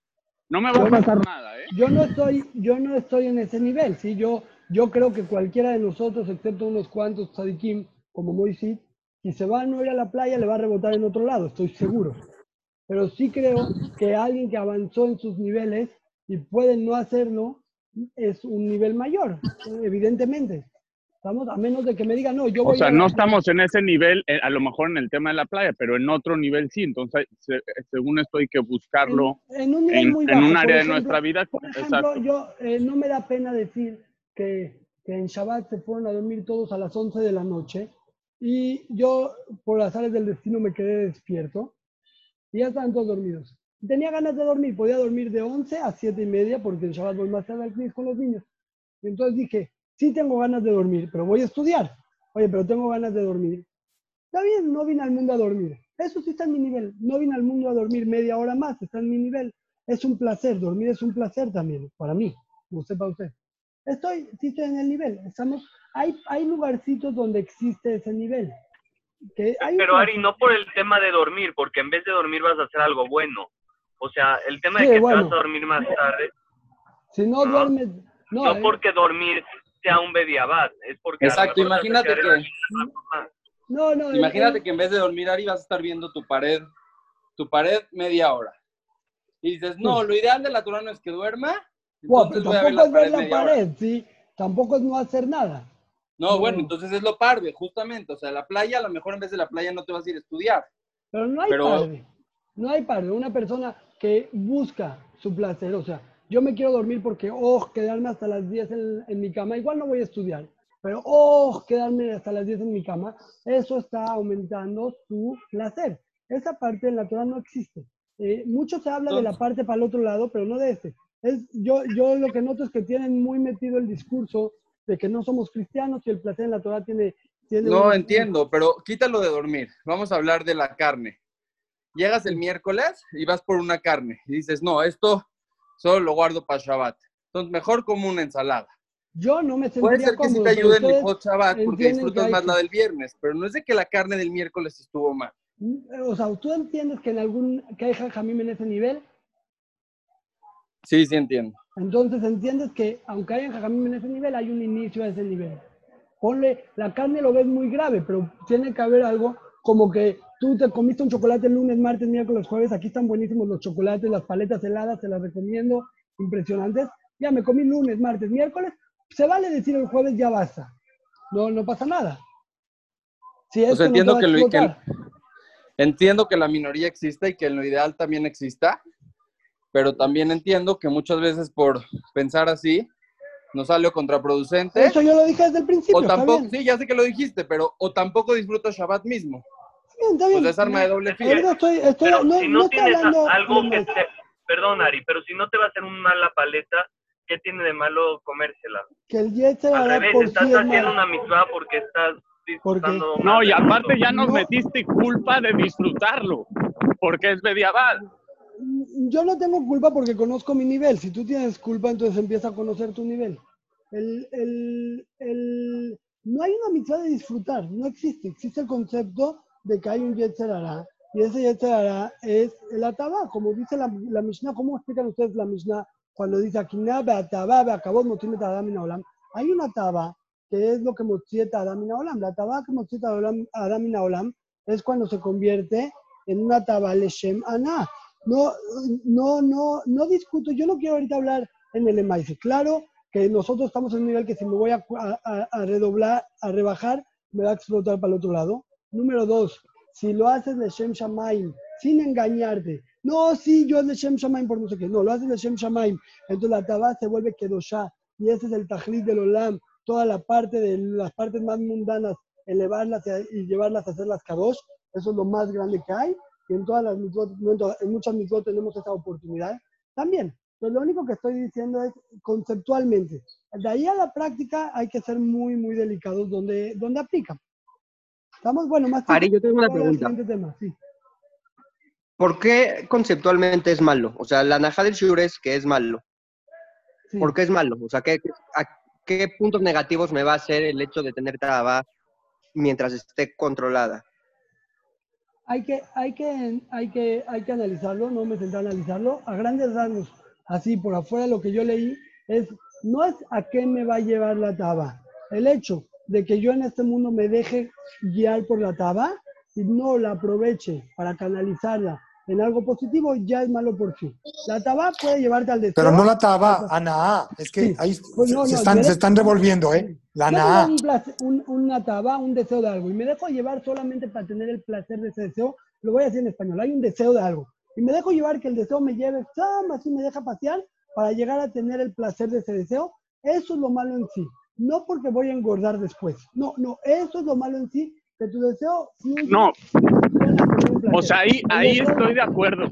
No me va a pasar nada, ¿eh? Yo no estoy, yo no estoy en ese nivel, ¿sí? Yo, yo creo que cualquiera de nosotros, excepto unos cuantos tzadikim, como Moisés, si se va a no ir a la playa, le va a rebotar en otro lado, estoy seguro. Pero sí creo que alguien que avanzó en sus niveles y puede no hacerlo, es un nivel mayor, evidentemente. Estamos, a menos de que me digan, no, yo voy O sea, no estamos en ese nivel, eh, a lo mejor en el tema de la playa, pero en otro nivel sí. Entonces, según esto hay que buscarlo en, un, nivel muy bajo. en un área de nuestra vida. Por ejemplo, yo eh, no me da pena decir que, que, en Shabbat se fueron a dormir todos a las 11 de la noche y yo, por las áreas del destino, me quedé despierto y ya estaban todos dormidos. Tenía ganas de dormir, podía dormir de 11 a 7 y media porque en Shabbat voy más tarde al con los niños. Y entonces dije, sí tengo ganas de dormir, pero voy a estudiar. Oye, pero tengo ganas de dormir. Está bien, no vine al mundo a dormir. Eso sí está en mi nivel. No vine al mundo a dormir media hora más, está en mi nivel. Es un placer, dormir es un placer también, para mí, como sepa usted. Estoy, sí estoy en el nivel. Estamos, hay, hay lugarcitos donde existe ese nivel. pero Ari, no por el tema de dormir, porque en vez de dormir vas a hacer algo bueno. O sea, el tema de que vas a dormir más tarde. Si no, duermes. No, no eh. porque dormir sea un Bediabad. Es porque Exacto, imagínate que. No, no, imagínate que en vez de dormir Ari vas a estar viendo tu pared, tu pared media hora. Y dices, no, lo ideal de la no es que duerma. tampoco es ver la pared, ¿sí? Tampoco es no hacer nada. No, bueno, entonces es lo parve, justamente. O sea, la playa, a lo mejor en vez de la playa no te vas a ir a estudiar. Pero no hay parve. No hay parve. Una persona que busca su placer, o sea, yo me quiero dormir porque, oh, quedarme hasta las 10 en, mi cama, igual no voy a estudiar, pero, oh, quedarme hasta las 10 en mi cama, eso está aumentando su placer. Esa parte en la Torah no existe. Eh, mucho se habla de la parte para el otro lado, pero no de este. Es, yo, yo lo que noto es que tienen muy metido el discurso de que no somos cristianos y el placer en la Torah tiene... tiene no, entiendo, pero quítalo de dormir. Vamos a hablar de la carne. Llegas el miércoles y vas por una carne y dices, no, esto solo lo guardo para Shabbat. Entonces, mejor como una ensalada. Yo no me sentiría Puede ser que sí te ayude en mi post Shabbat porque disfrutas más la del viernes, pero no es de que la carne del miércoles estuvo mal. Mm, o sea, ¿tú entiendes que en algún que hay jajamim en ese nivel? Sí, sí entiendo. Entonces entiendes que aunque haya jajamim en ese nivel, hay un inicio a ese nivel. Ponle, la carne lo ves muy grave, pero tiene que haber algo como que tú te comiste un chocolate el lunes, martes, miércoles, jueves, aquí están buenísimos los chocolates, las paletas heladas, se las recomiendo, impresionantes. Ya me comí lunes, martes, miércoles, se vale decir el jueves ya basta. No, no pasa nada. Si pues entiendo que, entiendo que la minoría exista y que en lo ideal también exista, pero también entiendo que muchas veces por pensar así nos sale contraproducente. Eso yo lo dije desde el principio. O tampoco, sí, ya sé que lo dijiste, pero o tampoco disfruto Shabbat mismo. Está bien, Pues es arma de doble filo. Pero estoy, estoy, Pero no, si no no tienes hablando algo que te... Perdón, Ari, pero si no te va a hacer un mal la paleta, ¿qué tiene de malo comérsela? que el Yetzer Al hará revés, por estás sí haciendo una mitzvah porque estás disfrutando No, y aparte ya nos No. metiste culpa de disfrutarlo, porque es medieval. Yo no tengo culpa porque conozco mi nivel. Si tú tienes culpa, entonces empieza a conocer tu nivel. El, el, el- no hay una mitzvah de disfrutar, no existe. Existe el concepto de que hay un Yetzer Hará, y ese Yetzer Hará es el Atabá, como dice la, la Mishnah. ¿Cómo explican ustedes la Mishnah cuando dice Akiná be'atabá be'akabot motim et adam min haolam? Hay una Atabá que es lo que mochieta Adam min haolam. La Atabá que mochieta Adam Adam min haolam es cuando se convierte en una Atabá leshem aná. No, no, no, no discuto. Yo no quiero ahorita hablar en el Emaise. Claro que nosotros estamos en un nivel que si me voy a, a- a redoblar, a rebajar, me va a explotar para el otro lado. Número dos, si lo haces de Shem Shamaim, sin engañarte. No, sí, yo es de Shem Shamaim por no sé qué. No, lo haces de Shem Shamaim. Entonces la tabá se vuelve Kedoshá. Y ese es el tajlit del Olam. Toda la parte de las partes más mundanas, elevarlas y llevarlas a hacer las Kadosh. Eso es lo más grande que hay. Y en todas las en, muchas mitzvot tenemos esa oportunidad también. Pero lo único que estoy diciendo es conceptualmente. De ahí a la práctica hay que ser muy, muy delicados donde, donde aplica. Estamos, bueno, más Ari, yo tengo una pregunta. tema, sí. ¿Por qué conceptualmente es malo? O sea, la Naja del Shur es que es malo. sí. ¿Por qué es malo? O sea, ¿qué, a qué puntos negativos me va a hacer el hecho de tener traba mientras esté controlada? Hay que, hay, que, hay, que, hay que analizarlo, no me senté a analizarlo. A grandes rasgos, así por afuera lo que yo leí es, no es a qué me va a llevar la taba. El hecho de que yo en este mundo me deje guiar por la taba y no la aproveche para canalizarla en algo positivo, ya es malo por sí. La taba puede llevarte al deseo. Pero no la taba, Ana. Es que Sí. ahí Pues no, se, no, están, se están revolviendo, ¿eh? La Ana. un placer- un- una taba, un deseo de algo, y me dejo llevar solamente para tener el placer de ese deseo, lo voy a decir en español, hay un deseo de algo, y me dejo llevar que el deseo me lleve, así me deja pasear para llegar a tener el placer de ese deseo, eso es lo malo en sí, no porque voy a engordar después, no, no, eso es lo malo en sí, que tu deseo No, o sea, ahí, ahí estoy de acuerdo.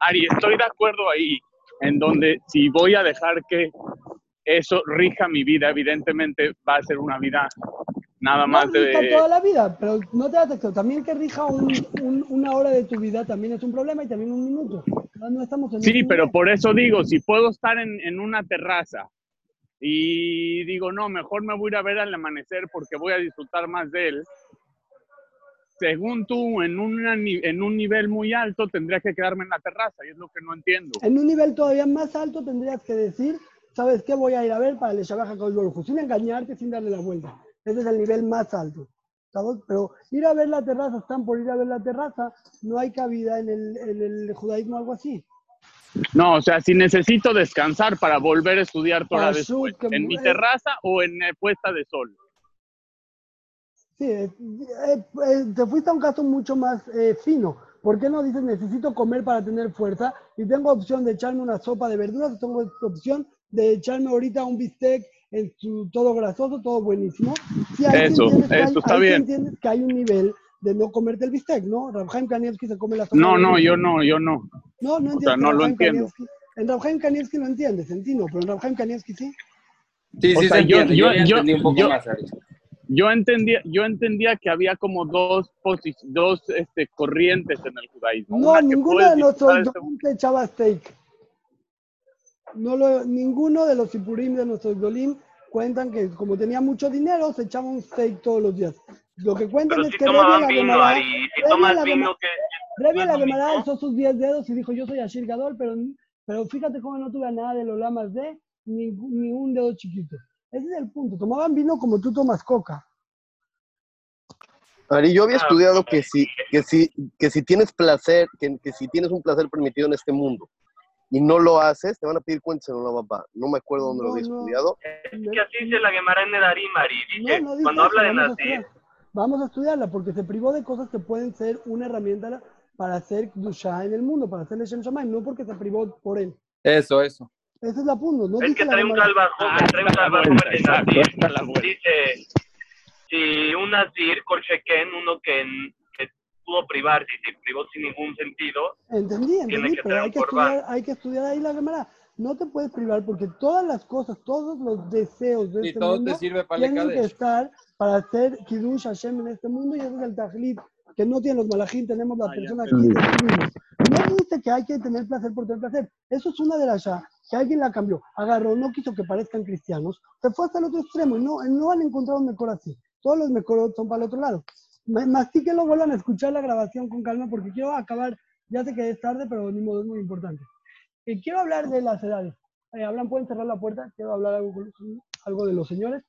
Ari, estoy de acuerdo ahí, en donde si voy a dejar que eso rija mi vida, evidentemente va a ser una vida nada No más rija de... toda la vida, pero no te texto. También que rija un- un- una hora de tu vida también es un problema y también un minuto. No, no estamos en Sí, pero por eso digo, si puedo estar en, en una terraza y digo, no, mejor me voy a ir a ver al amanecer porque voy a disfrutar más de él, según tú, en, una en un nivel muy alto tendría que quedarme en la terraza y es lo que no entiendo. En un nivel todavía más alto tendrías que decir, ¿sabes qué voy a ir a ver para el HaKadosh Baruj? Sin engañarte, sin darle la vuelta. Ese es el nivel más alto. ¿sabes? Pero ir a ver la terraza, están por ir a ver la terraza, no hay cabida en el, en el judaísmo algo así. No, o sea, si necesito descansar para volver a estudiar Pashut, después, que en mi terraza o en eh, puesta de sol. Sí, eh, eh, eh, te fuiste a un caso mucho más eh, fino. ¿Por qué no dices necesito comer para tener fuerza y tengo opción de echarme una sopa de verduras tengo opción de echarme ahorita un bistec en su, todo grasoso, todo buenísimo? Sí, ahí sí Eso, entiendes que hay- eso está ahí sí bien. entiendes que hay un nivel de no comerte el bistec, ¿no? Rabhaim Kanievski se come la sopa. No, no, yo no, yo no. No, no o entiendes. sea, no lo entiendo. Kanievski- En Rabhaim Kanievski lo entiendes, en ti no, pero en Rabhaim Kanievski sí. Sí, O sí, sea, se yo- entiende. yo- Yo, yo- entendí un poco yo- más, Ari. Yo entendía, yo entendía que había como dos dos este, corrientes en el judaísmo. No, ninguno de nuestros disfrutar dolim te echaba steak. No lo, ninguno de los sipurim de nuestros dolim cuentan que como tenía mucho dinero se echaba un steak todos los días. Lo que cuentan Pero es si que la vino, Ari, y si Revi tomas la vino, que es la lo Gemara alzó sus 10 dedos y dijo yo soy Ashir Gadol, pero, pero fíjate cómo no tuve nada de los lamas de ni, ni un dedo chiquito. Ese es el punto. Tomaban vino como tú tomas coca. Ari, yo había Ah, estudiado que si, que si, que si tienes placer, que, que si tienes un placer permitido en este mundo y no lo haces, te van a pedir cuentas en una papá. No me acuerdo dónde lo No, había no. estudiado. Es que así dice la Gemara en Nedarim, Ari. Dice, No, no dice cuando eso, habla de Nazir. Vamos a estudiarla porque se privó de cosas que pueden ser una herramienta para hacer Dusha en el mundo, para hacerle Shem Shamayim, no porque se privó por él. Eso, eso. Ese es la punto. No es que trae un salvajomer, ah, trae un Nazir. Dice, si un Nazir, Korsheken, uno que, que pudo privarse y se privó sin ningún sentido, entendí, entendí, tiene que pero hay que, estudiar, hay que estudiar ahí la cámara. No te puedes privar porque todas las cosas, todos los deseos de este mundo tienen que estar para hacer Kiddush Hashem en este mundo y ese es el Tajlit que no tiene los malajín, tenemos la ah, persona aquí. No dice que hay que tener placer por tener placer. Eso es una de las ya, que alguien la cambió. Agarró, no quiso que parezcan cristianos, se fue hasta el otro extremo y no, no han encontrado un mejor así. Todos los mejores son para el otro lado. lo vuelvan a escuchar la grabación con calma porque quiero acabar, ya sé que es tarde, pero ni modo es muy importante. Y quiero hablar de las edades. Eh, hablan, pueden cerrar la puerta, quiero hablar algo, algo de los señores,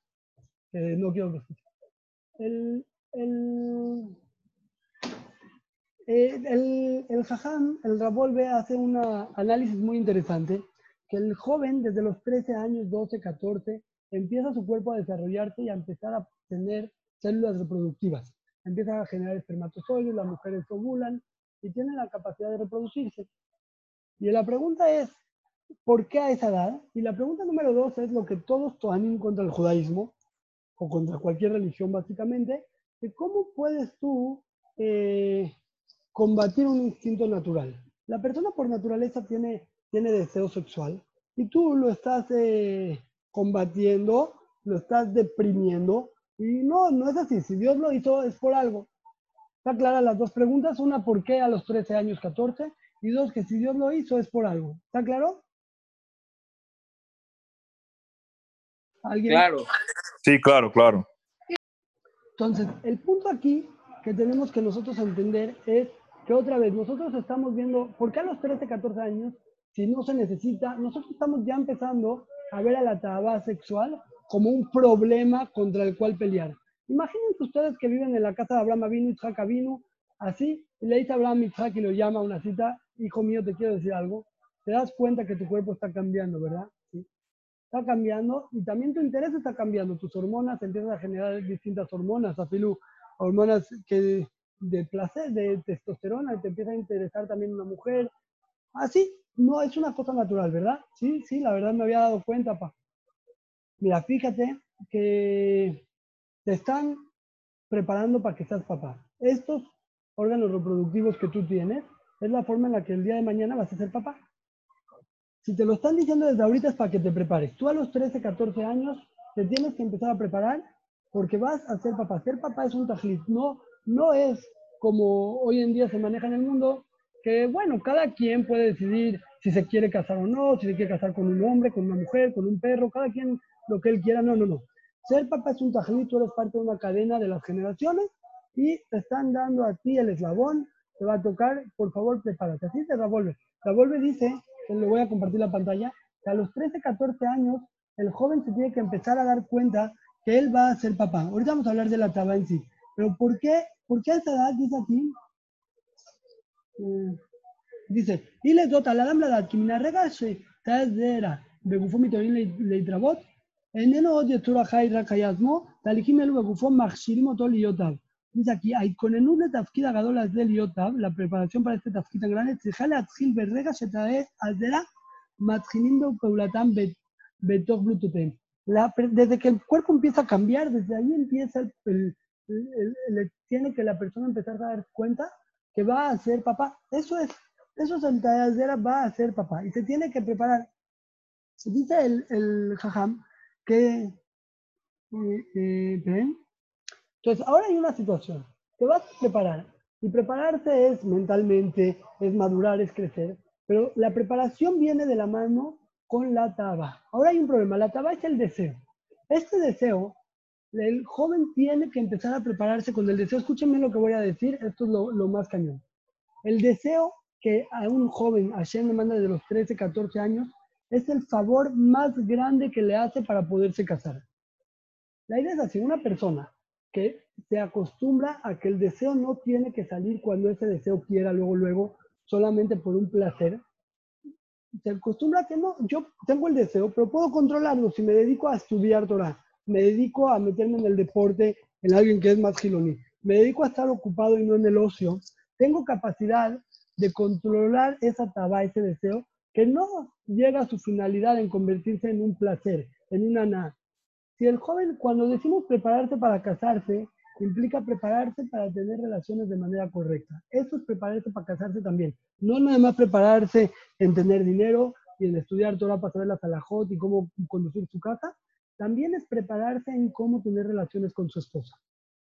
no quiero que escuchen. El, el, eh, el, el Jajam, el Rabolve, hace un análisis muy interesante, que el joven desde los 13 años, 12, 14, empieza su cuerpo a desarrollarse y a empezar a tener células reproductivas. Empieza a generar espermatozoides, las mujeres ovulan y tienen la capacidad de reproducirse. Y la pregunta es, ¿por qué a esa edad? Y la pregunta número dos es lo que todos toman contra el judaísmo, o contra cualquier religión básicamente, que cómo puedes tú eh, combatir un instinto natural. La persona por naturaleza tiene, tiene deseo sexual y tú lo estás eh, combatiendo, lo estás deprimiendo y no, no es así. Si Dios lo hizo es por algo. Está clara las dos preguntas. Una, ¿por qué a los 13 años 14? Y dos, que si Dios lo hizo es por algo. ¿Está claro? ¿Alguien? Claro. Sí, claro, claro. Entonces, el punto aquí que tenemos que nosotros entender es que otra vez nosotros estamos viendo, ¿por qué a los 13, 14 años, si no se necesita, nosotros estamos ya empezando a ver a la tabá sexual como un problema contra el cual pelear? Imagínense ustedes que viven en la casa de Abraham Avinu, Isaac Avinu, así, y le dice Abraham Isaac y lo llama a una cita, hijo mío, te quiero decir algo, te das cuenta que tu cuerpo está cambiando, ¿verdad? Está cambiando y también tu interés está cambiando, tus hormonas empiezan a generar distintas hormonas, afilu, hormonas que de placer, de testosterona, te empieza a interesar también una mujer. Así, no es una cosa natural, ¿verdad? Sí, sí, la verdad me había dado cuenta, pa. Mira, fíjate que te están preparando para que seas papá. Estos órganos reproductivos que tú tienes es la forma en la que el día de mañana vas a ser papá. Si te lo están diciendo desde ahorita es para que te prepares. Tú a los 13, 14 años te tienes que empezar a preparar porque vas a ser papá. Ser papá es un tajlit, no no es como hoy en día se maneja en el mundo, que bueno, cada quien puede decidir si se quiere casar o no, si se quiere casar con un hombre, con una mujer, con un perro, cada quien lo que él quiera, no, no, no. Ser papá es un tajlito, eres parte de una cadena de las generaciones y te están dando a ti el eslabón, te va a tocar, por favor, prepárate. Así te revuelve. Revuelve dice, le voy a compartir la pantalla, que a los 13, 14 años el joven se tiene que empezar a dar cuenta que él va a ser papá. Ahorita vamos a hablar de la taba en sí. Pero ¿por qué ¿Por qué a esa edad dice aquí? Eh, dice, y le dota la dama la kimina regashe, tazera, begufo mitorin leitrabot, eneno od yetura jaira kayazmo, talikim elu begufo machshirim oto liotav. Dice aquí, hay con el nube tafkida gadolas de liotav, la preparación para este tafkid tan grande, tzijale atzil berrega shetae aldera, matjinindo peulatan betok bluetooth. Desde que el cuerpo empieza a cambiar, desde ahí empieza el tiene que la persona empezar a dar cuenta que va a ser papá. Eso es, eso es el va a ser papá. Y se tiene que preparar. Se dice el, el jajam que, eh, eh, Entonces, ahora hay una situación. Te vas a preparar. Y prepararse es mentalmente, es madurar, es crecer. Pero la preparación viene de la mano con la taba. Ahora hay un problema. La taba es el deseo. Este deseo el joven tiene que empezar a prepararse con el deseo. Escúchenme lo que voy a decir, esto es lo, más cañón. El deseo que a un joven Hashem le manda de los 13, 14 años es el favor más grande que le hace para poderse casar. La idea es así, una persona que se acostumbra a que el deseo no tiene que salir cuando ese deseo quiera, luego, luego, solamente por un placer. Se acostumbra a que no, yo tengo el deseo, pero puedo controlarlo si me dedico a estudiar Torah me dedico a meterme en el deporte, en alguien que es más giloní. Me dedico a estar ocupado y no en el ocio. tengo capacidad de controlar esa taba, ese deseo, que no llega a su finalidad en convertirse en un placer, en una nada. Si el joven, cuando decimos prepararse para casarse, implica prepararse para tener relaciones de manera correcta. Eso es prepararse para casarse también. No nada más prepararse en tener dinero y en estudiar Torah para saber la salajot y cómo conducir su casa. También es prepararse en cómo tener relaciones con su esposa.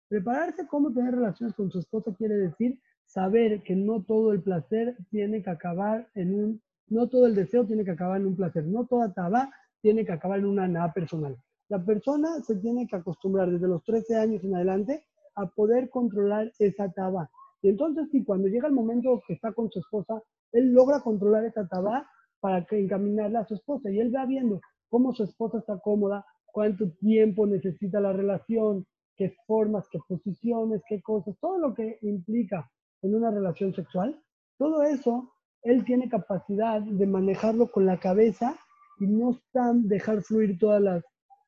Prepararse cómo tener relaciones con su esposa quiere decir saber que no todo el placer tiene que acabar en un, no todo el deseo tiene que acabar en un placer, no toda taba tiene que acabar en una nada personal. La persona se tiene que acostumbrar desde los 13 años en adelante a poder controlar esa taba. Y entonces, si cuando llega el momento que está con su esposa, él logra controlar esa taba para que encaminarla a su esposa. Y él va viendo cómo su esposa está cómoda, cuánto tiempo necesita la relación, qué formas, qué posiciones, qué cosas, todo lo que implica en una relación sexual, todo eso él tiene capacidad de manejarlo con la cabeza y no tan dejar fluir todas las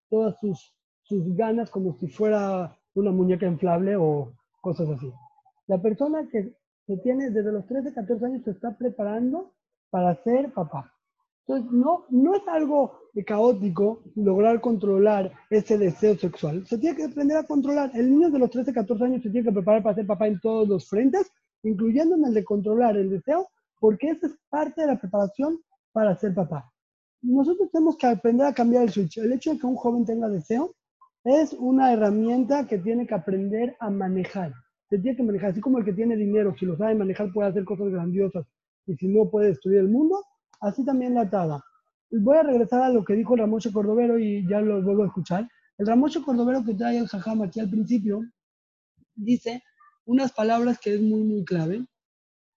todas sus, sus ganas como si fuera una muñeca inflable o cosas así. La persona que, que tiene desde los 13, 14 años se está preparando para ser papá. Entonces, no, no es algo caótico lograr controlar ese deseo sexual. Se tiene que aprender a controlar. El niño de los 13, 14 años se tiene que preparar para ser papá en todos los frentes, incluyendo en el de controlar el deseo, porque esa es parte de la preparación para ser papá nosotros tenemos que aprender a cambiar el switch. El hecho de que un joven tenga deseo es una herramienta que tiene que aprender a manejar. Se tiene que manejar, así como el que tiene dinero, si lo sabe manejar puede hacer cosas grandiosas y si no puede destruir el mundo, así también la atada. Voy a regresar a lo que dijo el Ramoshe Cordovero y ya lo vuelvo a escuchar. El Ramoshe Cordovero que trae el Jajam aquí al principio dice unas palabras que es muy, muy clave.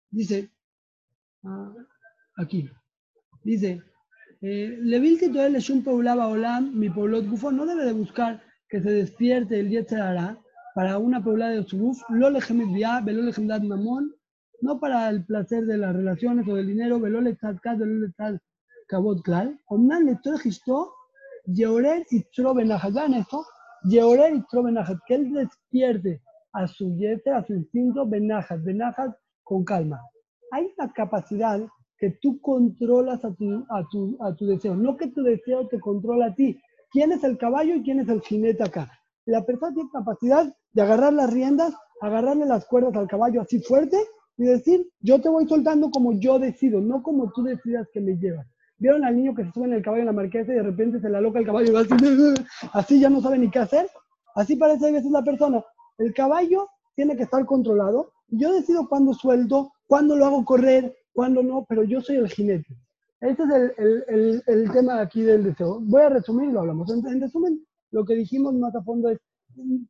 Dice, ah, aquí, dice, eh, Levilti le un Paulaba Olam, mi Paulot Gufo, no debe de buscar que se despierte el Yetzerara para una poblada de su guf, lo legemit via, velo legemdat mamón, no para el placer de las relaciones o del dinero, velo lechatkad, velo lechad kabot klal, omnan le gisto, yeorer y trobenajat, vean esto, yeorer y trobenajat, que él despierte a su yetzer, a su instinto, benajat, benajat con calma. Hay una capacidad que tú controlas a tu, a, tu, a tu deseo, no que tu deseo te controla a ti. ¿Quién es el caballo y quién es el jinete acá? La persona tiene capacidad de agarrar las riendas, agarrarle las cuerdas al caballo así fuerte y decir, yo te voy soltando como yo decido, no como tú decidas que me llevas. ¿Vieron al niño que se sube en el caballo en la marquesa y de repente se la loca el caballo y va así, <laughs> así ya no sabe ni qué hacer? Así parece a veces la persona. El caballo tiene que estar controlado. Yo decido cuándo suelto, cuándo lo hago correr, cuándo no, pero yo soy el jinete. Ese es el, el, el, tema aquí del deseo. Voy a resumir y lo hablamos. En, resumen, lo que dijimos más a fondo es,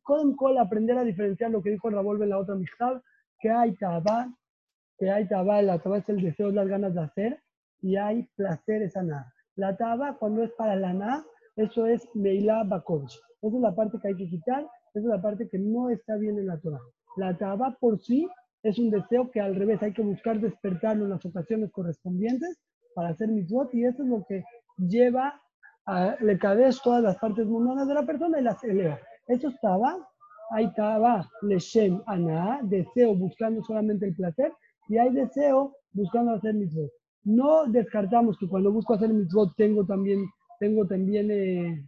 con col aprender a diferenciar lo que dijo Ravolve en la otra amistad, que hay tabá, que hay tabá, la tabá es el deseo, las ganas de hacer, y hay placer, esa nada. La tabá, cuando es para la nada, eso es meila bakovich. Esa es la parte que hay que quitar, esa es la parte que no está bien en la Torah. La tabá por sí es un deseo que al revés hay que buscar despertarlo en las ocasiones correspondientes para hacer mitzvot y eso es lo que lleva a le cabes todas las partes mundanas de la persona y las eleva. Eso estaba, ahí estaba leshem ana, deseo buscando solamente el placer y hay deseo buscando hacer mitzvot. No descartamos que cuando busco hacer mitzvot tengo también, tengo también, eh,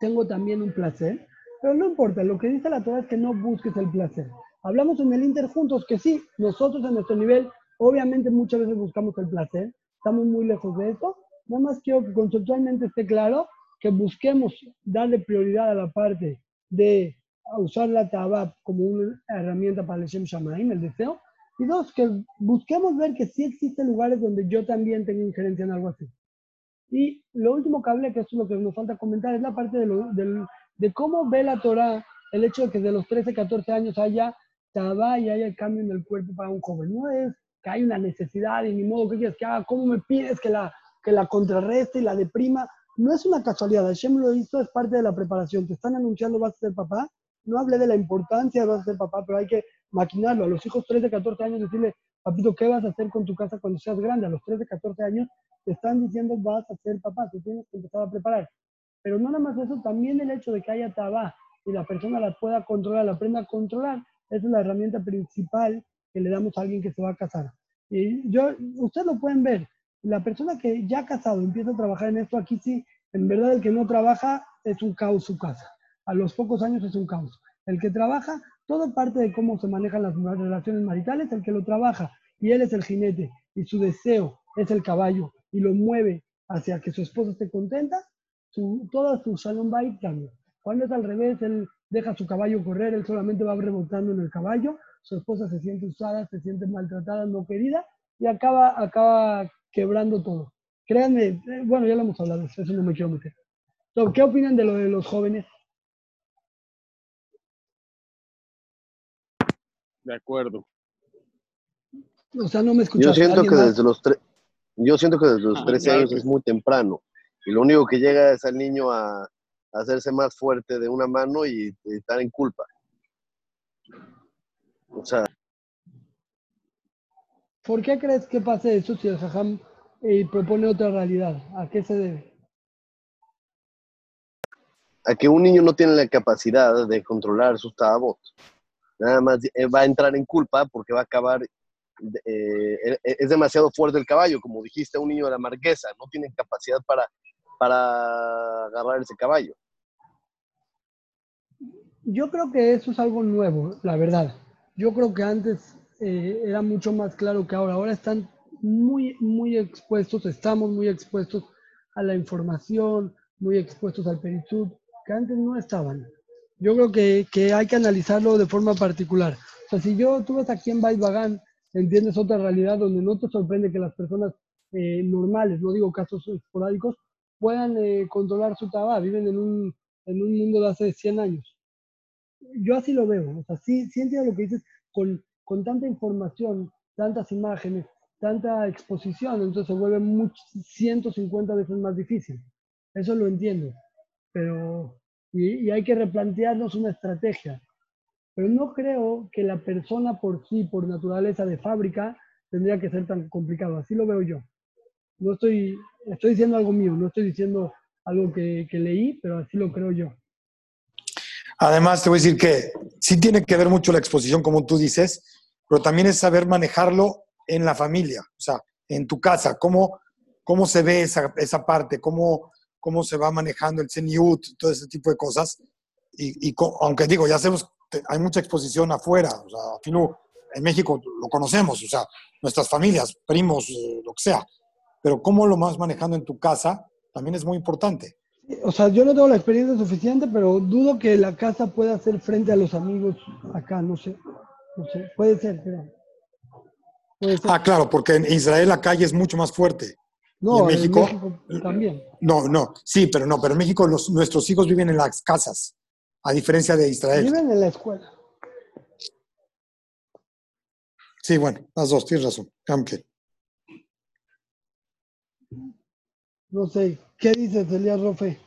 tengo también un placer, pero no importa, lo que dice la Torah es que no busques el placer. Hablamos en el Inter juntos que sí, nosotros en nuestro nivel, obviamente muchas veces buscamos el placer, estamos muy lejos de eso. Nada más quiero que conceptualmente esté claro que busquemos darle prioridad a la parte de usar la tabab como una herramienta para el Shem Shamaim, el deseo. Y dos, que busquemos ver que sí existen lugares donde yo también tengo injerencia en algo así. Y lo último que hablé, que es lo que nos falta comentar, es la parte de, de cómo ve la Torah el hecho de que de los 13, 14 años haya y hay el cambio en el cuerpo para un joven. No es que hay una necesidad y ni modo que quieras que haga, ¿cómo me pides que la, que la contrarreste y la deprima? No es una casualidad, Hashem lo hizo, es parte de la preparación. Te están anunciando vas a ser papá. No hablé de la importancia de vas a ser papá, pero hay que maquinarlo. A los hijos 13, 14 años decirle, papito, ¿qué vas a hacer con tu casa cuando seas grande? A los 13, 14 años te están diciendo vas a ser papá, te tienes que empezar a preparar. Pero no nada más eso, también el hecho de que haya tabá y la persona la pueda controlar, la aprenda a controlar, es la herramienta principal que le damos a alguien que se va a casar. Y yo, ustedes lo pueden ver, la persona que ya ha casado empieza a trabajar en esto, aquí sí, en verdad el que no trabaja es un caos su casa. A los pocos años es un caos. El que trabaja, todo parte de cómo se manejan las relaciones maritales, el que lo trabaja y él es el jinete y su deseo es el caballo y lo mueve hacia que su esposa esté contenta, su, toda su shalom bait cambia. Cuando es al revés, él deja su caballo correr, él solamente va rebotando en el caballo, su esposa se siente usada, se siente maltratada, no querida, y acaba, acaba quebrando todo. Créanme, eh, bueno, ya lo hemos hablado, eso no me quiero meter. ¿Qué opinan de lo de los jóvenes? De acuerdo. O sea, no me escuchas. Yo siento que desde los tres, yo siento que desde los 13 años es muy temprano. Y lo único que llega es al niño a, hacerse más fuerte de una mano y, estar en culpa. O sea. ¿Por qué crees que pase eso si el Jajam eh, propone otra realidad? ¿A qué se debe? A que un niño no tiene la capacidad de controlar sus tabot. Nada más eh, va a entrar en culpa porque va a acabar eh, es demasiado fuerte el caballo, como dijiste, un niño de la marquesa, no tiene capacidad para, para agarrar ese caballo. Yo creo que eso es algo nuevo, la verdad. Yo creo que antes eh, era mucho más claro que ahora. Ahora están muy, muy expuestos, estamos muy expuestos a la información, muy expuestos al perisud, que antes no estaban. Yo creo que, que, hay que analizarlo de forma particular. O sea, si yo, tú ves aquí en Bagan, entiendes otra realidad donde no te sorprende que las personas eh, normales, no digo casos esporádicos, puedan eh, controlar su tabaco, viven en un, en un mundo de hace 100 años. Yo así lo veo, o sea, sí, entiendo lo que dices, con, con tanta información, tantas imágenes, tanta exposición, entonces se vuelve mucho, 150 veces más difícil. Eso lo entiendo, pero y, y hay que replantearnos una estrategia. Pero no creo que la persona por sí, por naturaleza de fábrica, tendría que ser tan complicado. Así lo veo yo. No estoy, estoy diciendo algo mío, no estoy diciendo algo que, que leí, pero así lo creo yo. Además, te voy a decir que sí tiene que ver mucho la exposición, como tú dices, pero también es saber manejarlo en la familia, o sea, en tu casa, cómo, cómo se ve esa, esa parte, cómo, cómo se va manejando el CENIUT, todo ese tipo de cosas. Y, aunque digo, ya sabemos hay mucha exposición afuera, o sea, en México lo conocemos, o sea, nuestras familias, primos, eh, lo que sea, pero cómo lo vas manejando en tu casa también es muy importante. O sea, yo no tengo la experiencia suficiente, pero dudo que la casa pueda hacer frente a los amigos acá, no sé, no sé, puede ser, pero... Ah, claro, porque en Israel la calle es mucho más fuerte. No, en México, también. No, no, sí, pero no, pero en México los, nuestros hijos viven en las casas a diferencia de Israel. Viven en la escuela. Sí, bueno, las dos, tienes razón. No sé, ¿qué dices, Elías Rofe?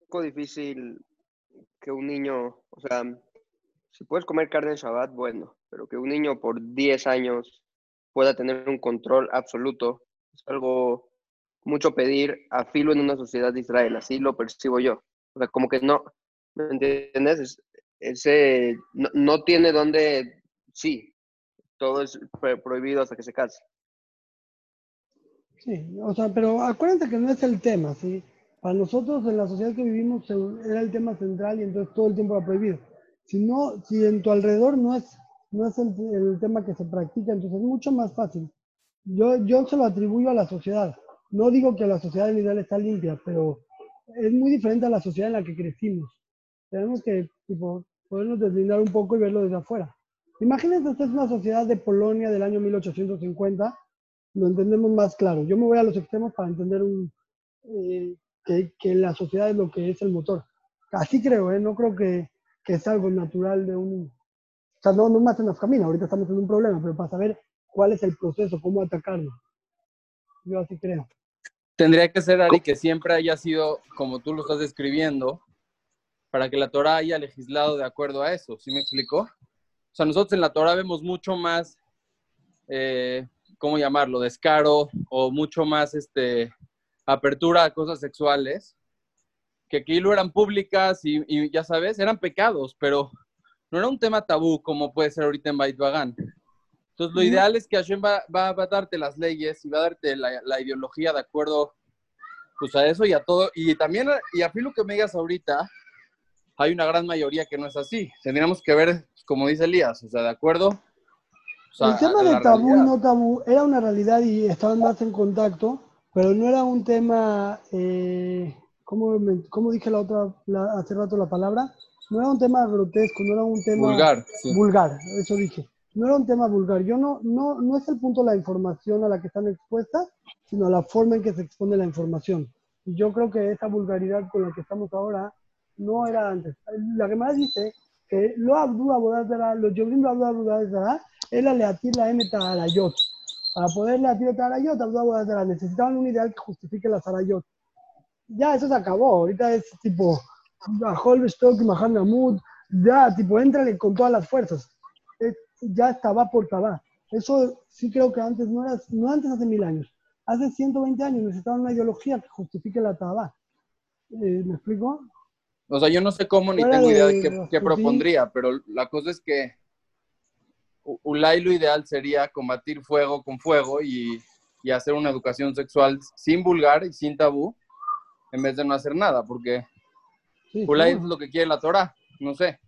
Un poco difícil que un niño, o sea, si puedes comer carne en Shabbat, bueno, pero que un niño por 10 años pueda tener un control absoluto es algo mucho pedir a filo en una sociedad de Israel, así lo percibo yo. O sea, como que no, ¿me entiendes? ese no, tiene donde, sí, todo es prohibido hasta que se case. Sí, o sea, pero acuérdense que no es el tema, ¿sí? Para nosotros en la sociedad que vivimos era el tema central y entonces todo el tiempo era prohibido. Si no, si en tu alrededor no es, no es el, el tema que se practica, entonces es mucho más fácil. Yo, yo se lo atribuyo a la sociedad. No digo que la sociedad ideal está limpia, pero es muy diferente a la sociedad en la que crecimos. Tenemos que tipo, podernos deslindar un poco y verlo desde afuera. Imagínense, esta es una sociedad de Polonia del año 1850, lo entendemos más claro. Yo me voy a los extremos para entender un, eh, que, la sociedad es lo que es el motor. Así creo, ¿eh? no creo que, que es algo natural de un... O sea, no, no más en familia, ahorita estamos en un problema, pero para saber cuál es el proceso, cómo atacarlo. Yo así creo tendría que ser, Ari, que siempre haya sido como tú lo estás describiendo, para que la Torah haya legislado de acuerdo a eso. ¿Sí me explicó? O sea, nosotros en la Torah vemos mucho más, eh, ¿cómo llamarlo? Descaro o mucho más este, apertura a cosas sexuales, que aquí lo eran públicas y, y ya sabes, eran pecados, pero no era un tema tabú como puede ser ahorita en Bait Bagan. Entonces, lo ideal es que Hashem va, va, a darte las leyes y va a darte la, la, ideología de acuerdo pues, a eso y a todo. Y también, y a lo que me digas ahorita, hay una gran mayoría que no es así. Tendríamos que ver, como dice Elías, o sea, de acuerdo. El tema de tabú y no tabú era una realidad y estaban más en contacto, pero no era un tema, eh, ¿cómo, ¿cómo, dije la otra, hace rato la palabra? No era un tema grotesco, no era un tema vulgar. Vulgar, eso dije no era un tema vulgar. Yo no, no, no es el punto la información a la que están expuestas, sino la forma en que se expone la información. Y yo creo que esa vulgaridad con la que estamos ahora no era antes. La que más dice que lo abdu abodazara, los yobrim lo abdu es la leatir la m tarayot. Para poder leatir tarayot, necesitaban un ideal que justifique la tarayot. Ya, eso se acabó. Ahorita es tipo, Bajol, Stock, Mahan Namud, ya, tipo, entrale con todas las fuerzas ya estaba por tabac. Eso sí creo que antes no era, no antes hace mil años. Hace 120 años necesitaba una ideología que justifique la tabac. Eh, ¿Me explico? O sea, yo no sé cómo ni tengo idea de qué, propondría, pero la cosa es que Ulay lo ideal sería combatir fuego con fuego y, y, hacer una educación sexual sin vulgar y sin tabú, en vez de no hacer nada, porque Ulay es lo que quiere la Torah, no sé.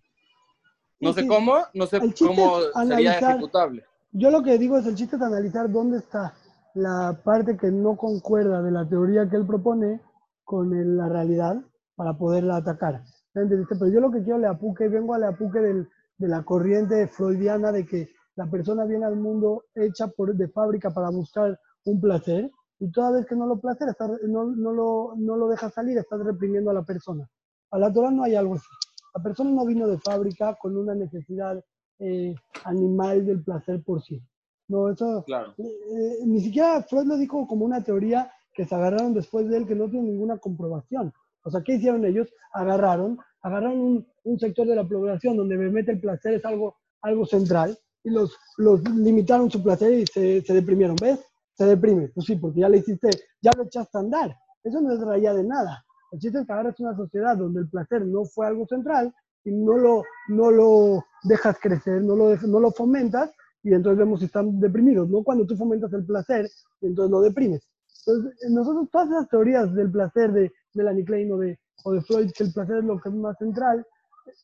No sé cómo, no sé cómo sería ejecutable. Yo lo que digo es el chiste es analizar dónde está la parte que no concuerda de la teoría que él propone con la realidad para poderla atacar. Pero yo lo que quiero le apuque, vengo a le apuque del, de la corriente freudiana de que la persona viene al mundo hecha por, de fábrica para buscar un placer y toda vez que no lo placer, no, no, lo, no lo deja salir, estás reprimiendo a la persona. A la Torah no hay algo así. La persona no vino de fábrica con una necesidad eh, animal del placer por sí. No, eso claro. Eh, eh, ni siquiera Freud lo dijo como una teoría que se agarraron después de él que no tiene ninguna comprobación. O sea, ¿qué hicieron ellos? Agarraron, agarraron un, un sector de la población donde mete el placer es algo, algo central y los, los limitaron su placer y se, se deprimieron. ¿Ves? Se deprime. Pues sí, porque ya le hiciste, ya lo echaste a andar. Eso no es raya de nada. El chiste es que ahora es una sociedad donde el placer no fue algo central y no lo, no lo dejas crecer, no lo, no lo fomentas y entonces vemos si están deprimidos, ¿no? Cuando tú fomentas el placer, entonces lo deprimes. Entonces, nosotros todas esas teorías del placer de Melanie Klein o de, o de Freud, que el placer es lo que es más central,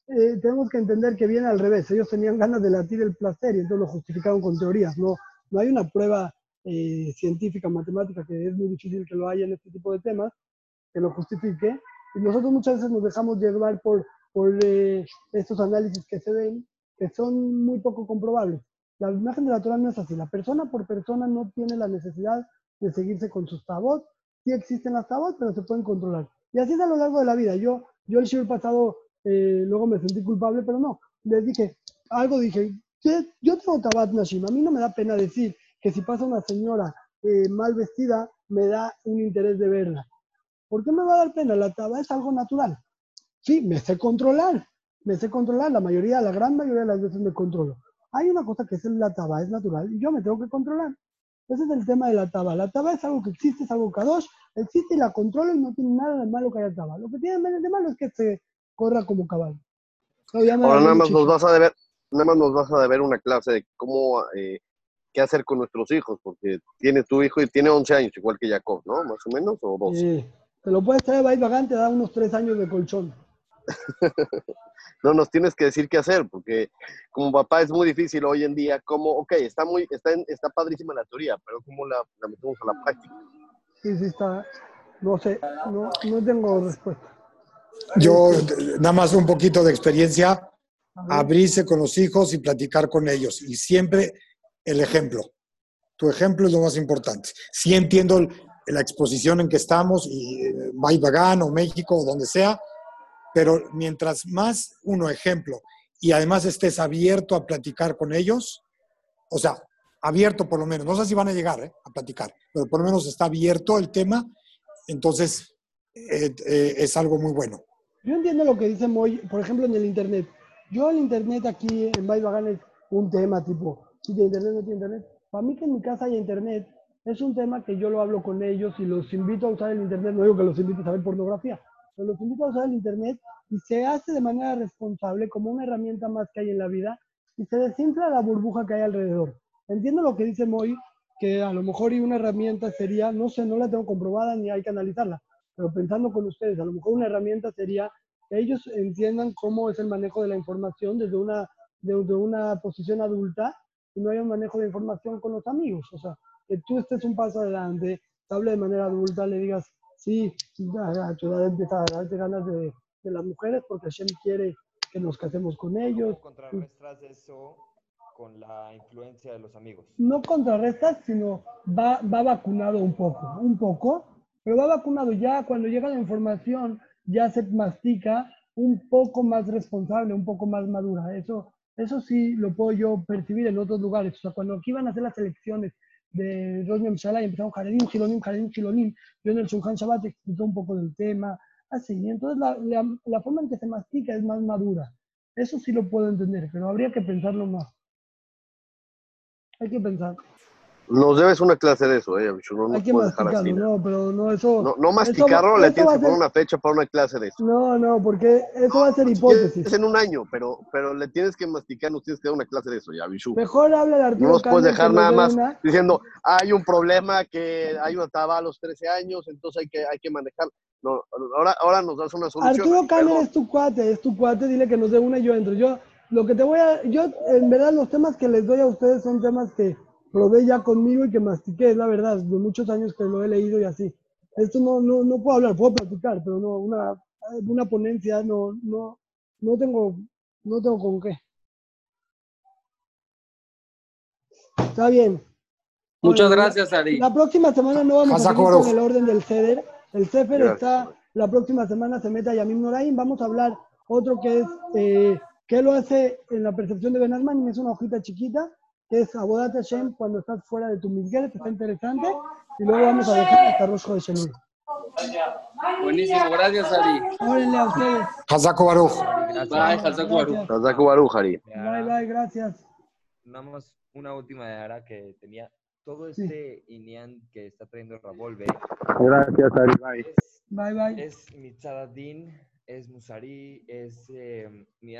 eh, tenemos que entender que viene al revés. Ellos tenían ganas de latir el placer y entonces lo justificaron con teorías. No, no hay una prueba eh, científica, matemática, que es muy difícil que lo haya en este tipo de temas, que lo justifique. Y nosotros muchas veces nos dejamos llevar por, por eh, estos análisis que se ven, que son muy poco comprobables. La imagen de la Torah no es así. La persona por persona no tiene la necesidad de seguirse con sus tabot. Sí existen las tabot, pero se pueden controlar. Y así es a lo largo de la vida. Yo, yo el shiur pasado, eh, luego me sentí culpable, pero no. Les dije, algo dije, yo tengo tabat nashim. A mí no me da pena decir que si pasa una señora eh, mal vestida, me da un interés de verla. ¿Por qué me va a dar pena? La taba es algo natural. Sí, me sé controlar, me sé controlar, la mayoría, la gran mayoría de las veces me controlo. Hay una cosa que es la taba, es natural, y yo me tengo que controlar. Ese es el tema de la taba. La taba es algo que existe, es algo kadosh, existe y la controlo y no tiene nada de malo que haya taba. Lo que tiene de malo es que se corra como caballo. Ahora nada más, nos vas a deber, nada más nos vas a deber una clase de cómo, eh, qué hacer con nuestros hijos, porque tiene tu hijo y tiene 11 años, igual que Jacob, ¿no? Más o menos, o 12. Sí. Te lo puedes traer Bait Vagante, te da unos tres años de colchón. <laughs> no nos tienes que decir qué hacer, porque como papá es muy difícil hoy en día, como, ok, está muy, está, está padrísima la teoría, pero ¿cómo la, metemos a la práctica? Sí, sí, está, no sé, no, no tengo respuesta. Yo, nada más un poquito de experiencia, abrirse con los hijos y platicar con ellos. Y siempre el ejemplo. Tu ejemplo es lo más importante. Sí entiendo la exposición en que estamos, y eh, o México o donde sea, pero mientras más uno ejemplo y además estés abierto a platicar con ellos, o sea, abierto por lo menos, no sé si van a llegar eh, a platicar, pero por lo menos está abierto el tema, entonces eh, eh, es algo muy bueno. Yo entiendo lo que dice Moy, por ejemplo, en el Internet. Yo el Internet aquí en Baibagán es un tema tipo, si tiene Internet, no tiene Internet. Para mí que en mi casa hay Internet, es un tema que yo lo hablo con ellos y los invito a usar el Internet. No digo que los invite a ver pornografía, pero los invito a usar el Internet y se hace de manera responsable como una herramienta más que hay en la vida y se desinfla la burbuja que hay alrededor. Entiendo lo que dice Moy, que a lo mejor y una herramienta sería, no sé, no la tengo comprobada ni hay que analizarla, pero pensando con ustedes, a lo mejor una herramienta sería que ellos entiendan cómo es el manejo de la información desde una, desde una posición adulta y no haya un manejo de información con los amigos. O sea, que tú estés un paso adelante, te hable de manera adulta, le digas, sí, a tu edad empieza a darte ganas de, de las mujeres porque Hashem quiere que nos casemos con ellos. ¿Contrarrestas eso con la influencia de los amigos? No contrarrestas, sino va, va vacunado un poco, un poco, pero va vacunado ya cuando llega la información, ya se mastica un poco más responsable, un poco más madura. Eso, eso sí lo puedo yo percibir en otros lugares. O sea, cuando aquí iban a hacer las elecciones de Rosh Hashanah y empezaron Jaredim, Gilonim, Jaredim, Gilonim, yo en el Shulchan Shabbat expliqué un poco del tema, así. Y entonces la, la, la, forma en que se mastica es más madura. Eso sí lo puedo entender, pero habría que pensarlo más. Hay que pensar. Nos debes una clase de eso, ¿eh? No, no Hay que masticarlo, no, pero no, eso... No, no masticarlo, eso, le eso tienes que poner una fecha para una clase de eso. No, no, porque eso va a ser hipótesis. Es en un año, pero, pero le tienes que masticar, nos tienes que dar una clase de eso, ya, Bishu. Mejor habla de Arturo No nos puedes dejar nada más una- diciendo, hay un problema que hay una taba a los 13 años, entonces hay que, hay que manejar. No, ahora, ahora nos das una solución. Arturo Perdón. es tu cuate, es tu cuate, dile que nos dé una y yo entro. Yo, lo que te voy a, yo, en verdad, los temas que les doy a ustedes son temas que probé ya conmigo y que mastiqué, es la verdad, de muchos años que lo he leído y así. Esto no, no, no puedo hablar, puedo platicar, pero no, una, una ponencia no, no, no tengo, no tengo con qué. Está bien. Muchas Bueno, gracias, Ari. La próxima semana no vamos a seguir con el orden del CEDER. El CEFER Gracias. está, la próxima semana se mete a Yamim Noraim. Vamos a hablar otro que es, eh, que lo hace en la percepción de Benasman, y es una hojita chiquita, es Abodat Hashem cuando estás fuera de tu misguer, que está interesante. Y luego vamos a dejar hasta Rosh de Buenísimo, gracias, Ari. Órenle a ustedes. Hazako Baruch. Bye, Hazak Baruch. Gracias. Tazaku Baruch, Ari. Bye, bye, gracias. Nada más una última de Ara que tenía. Todo Sí. este Inian que está trayendo Ravolve Gracias, Ari. Bye. es, Bye, bye. es Mitzadadin, es Musari, es eh,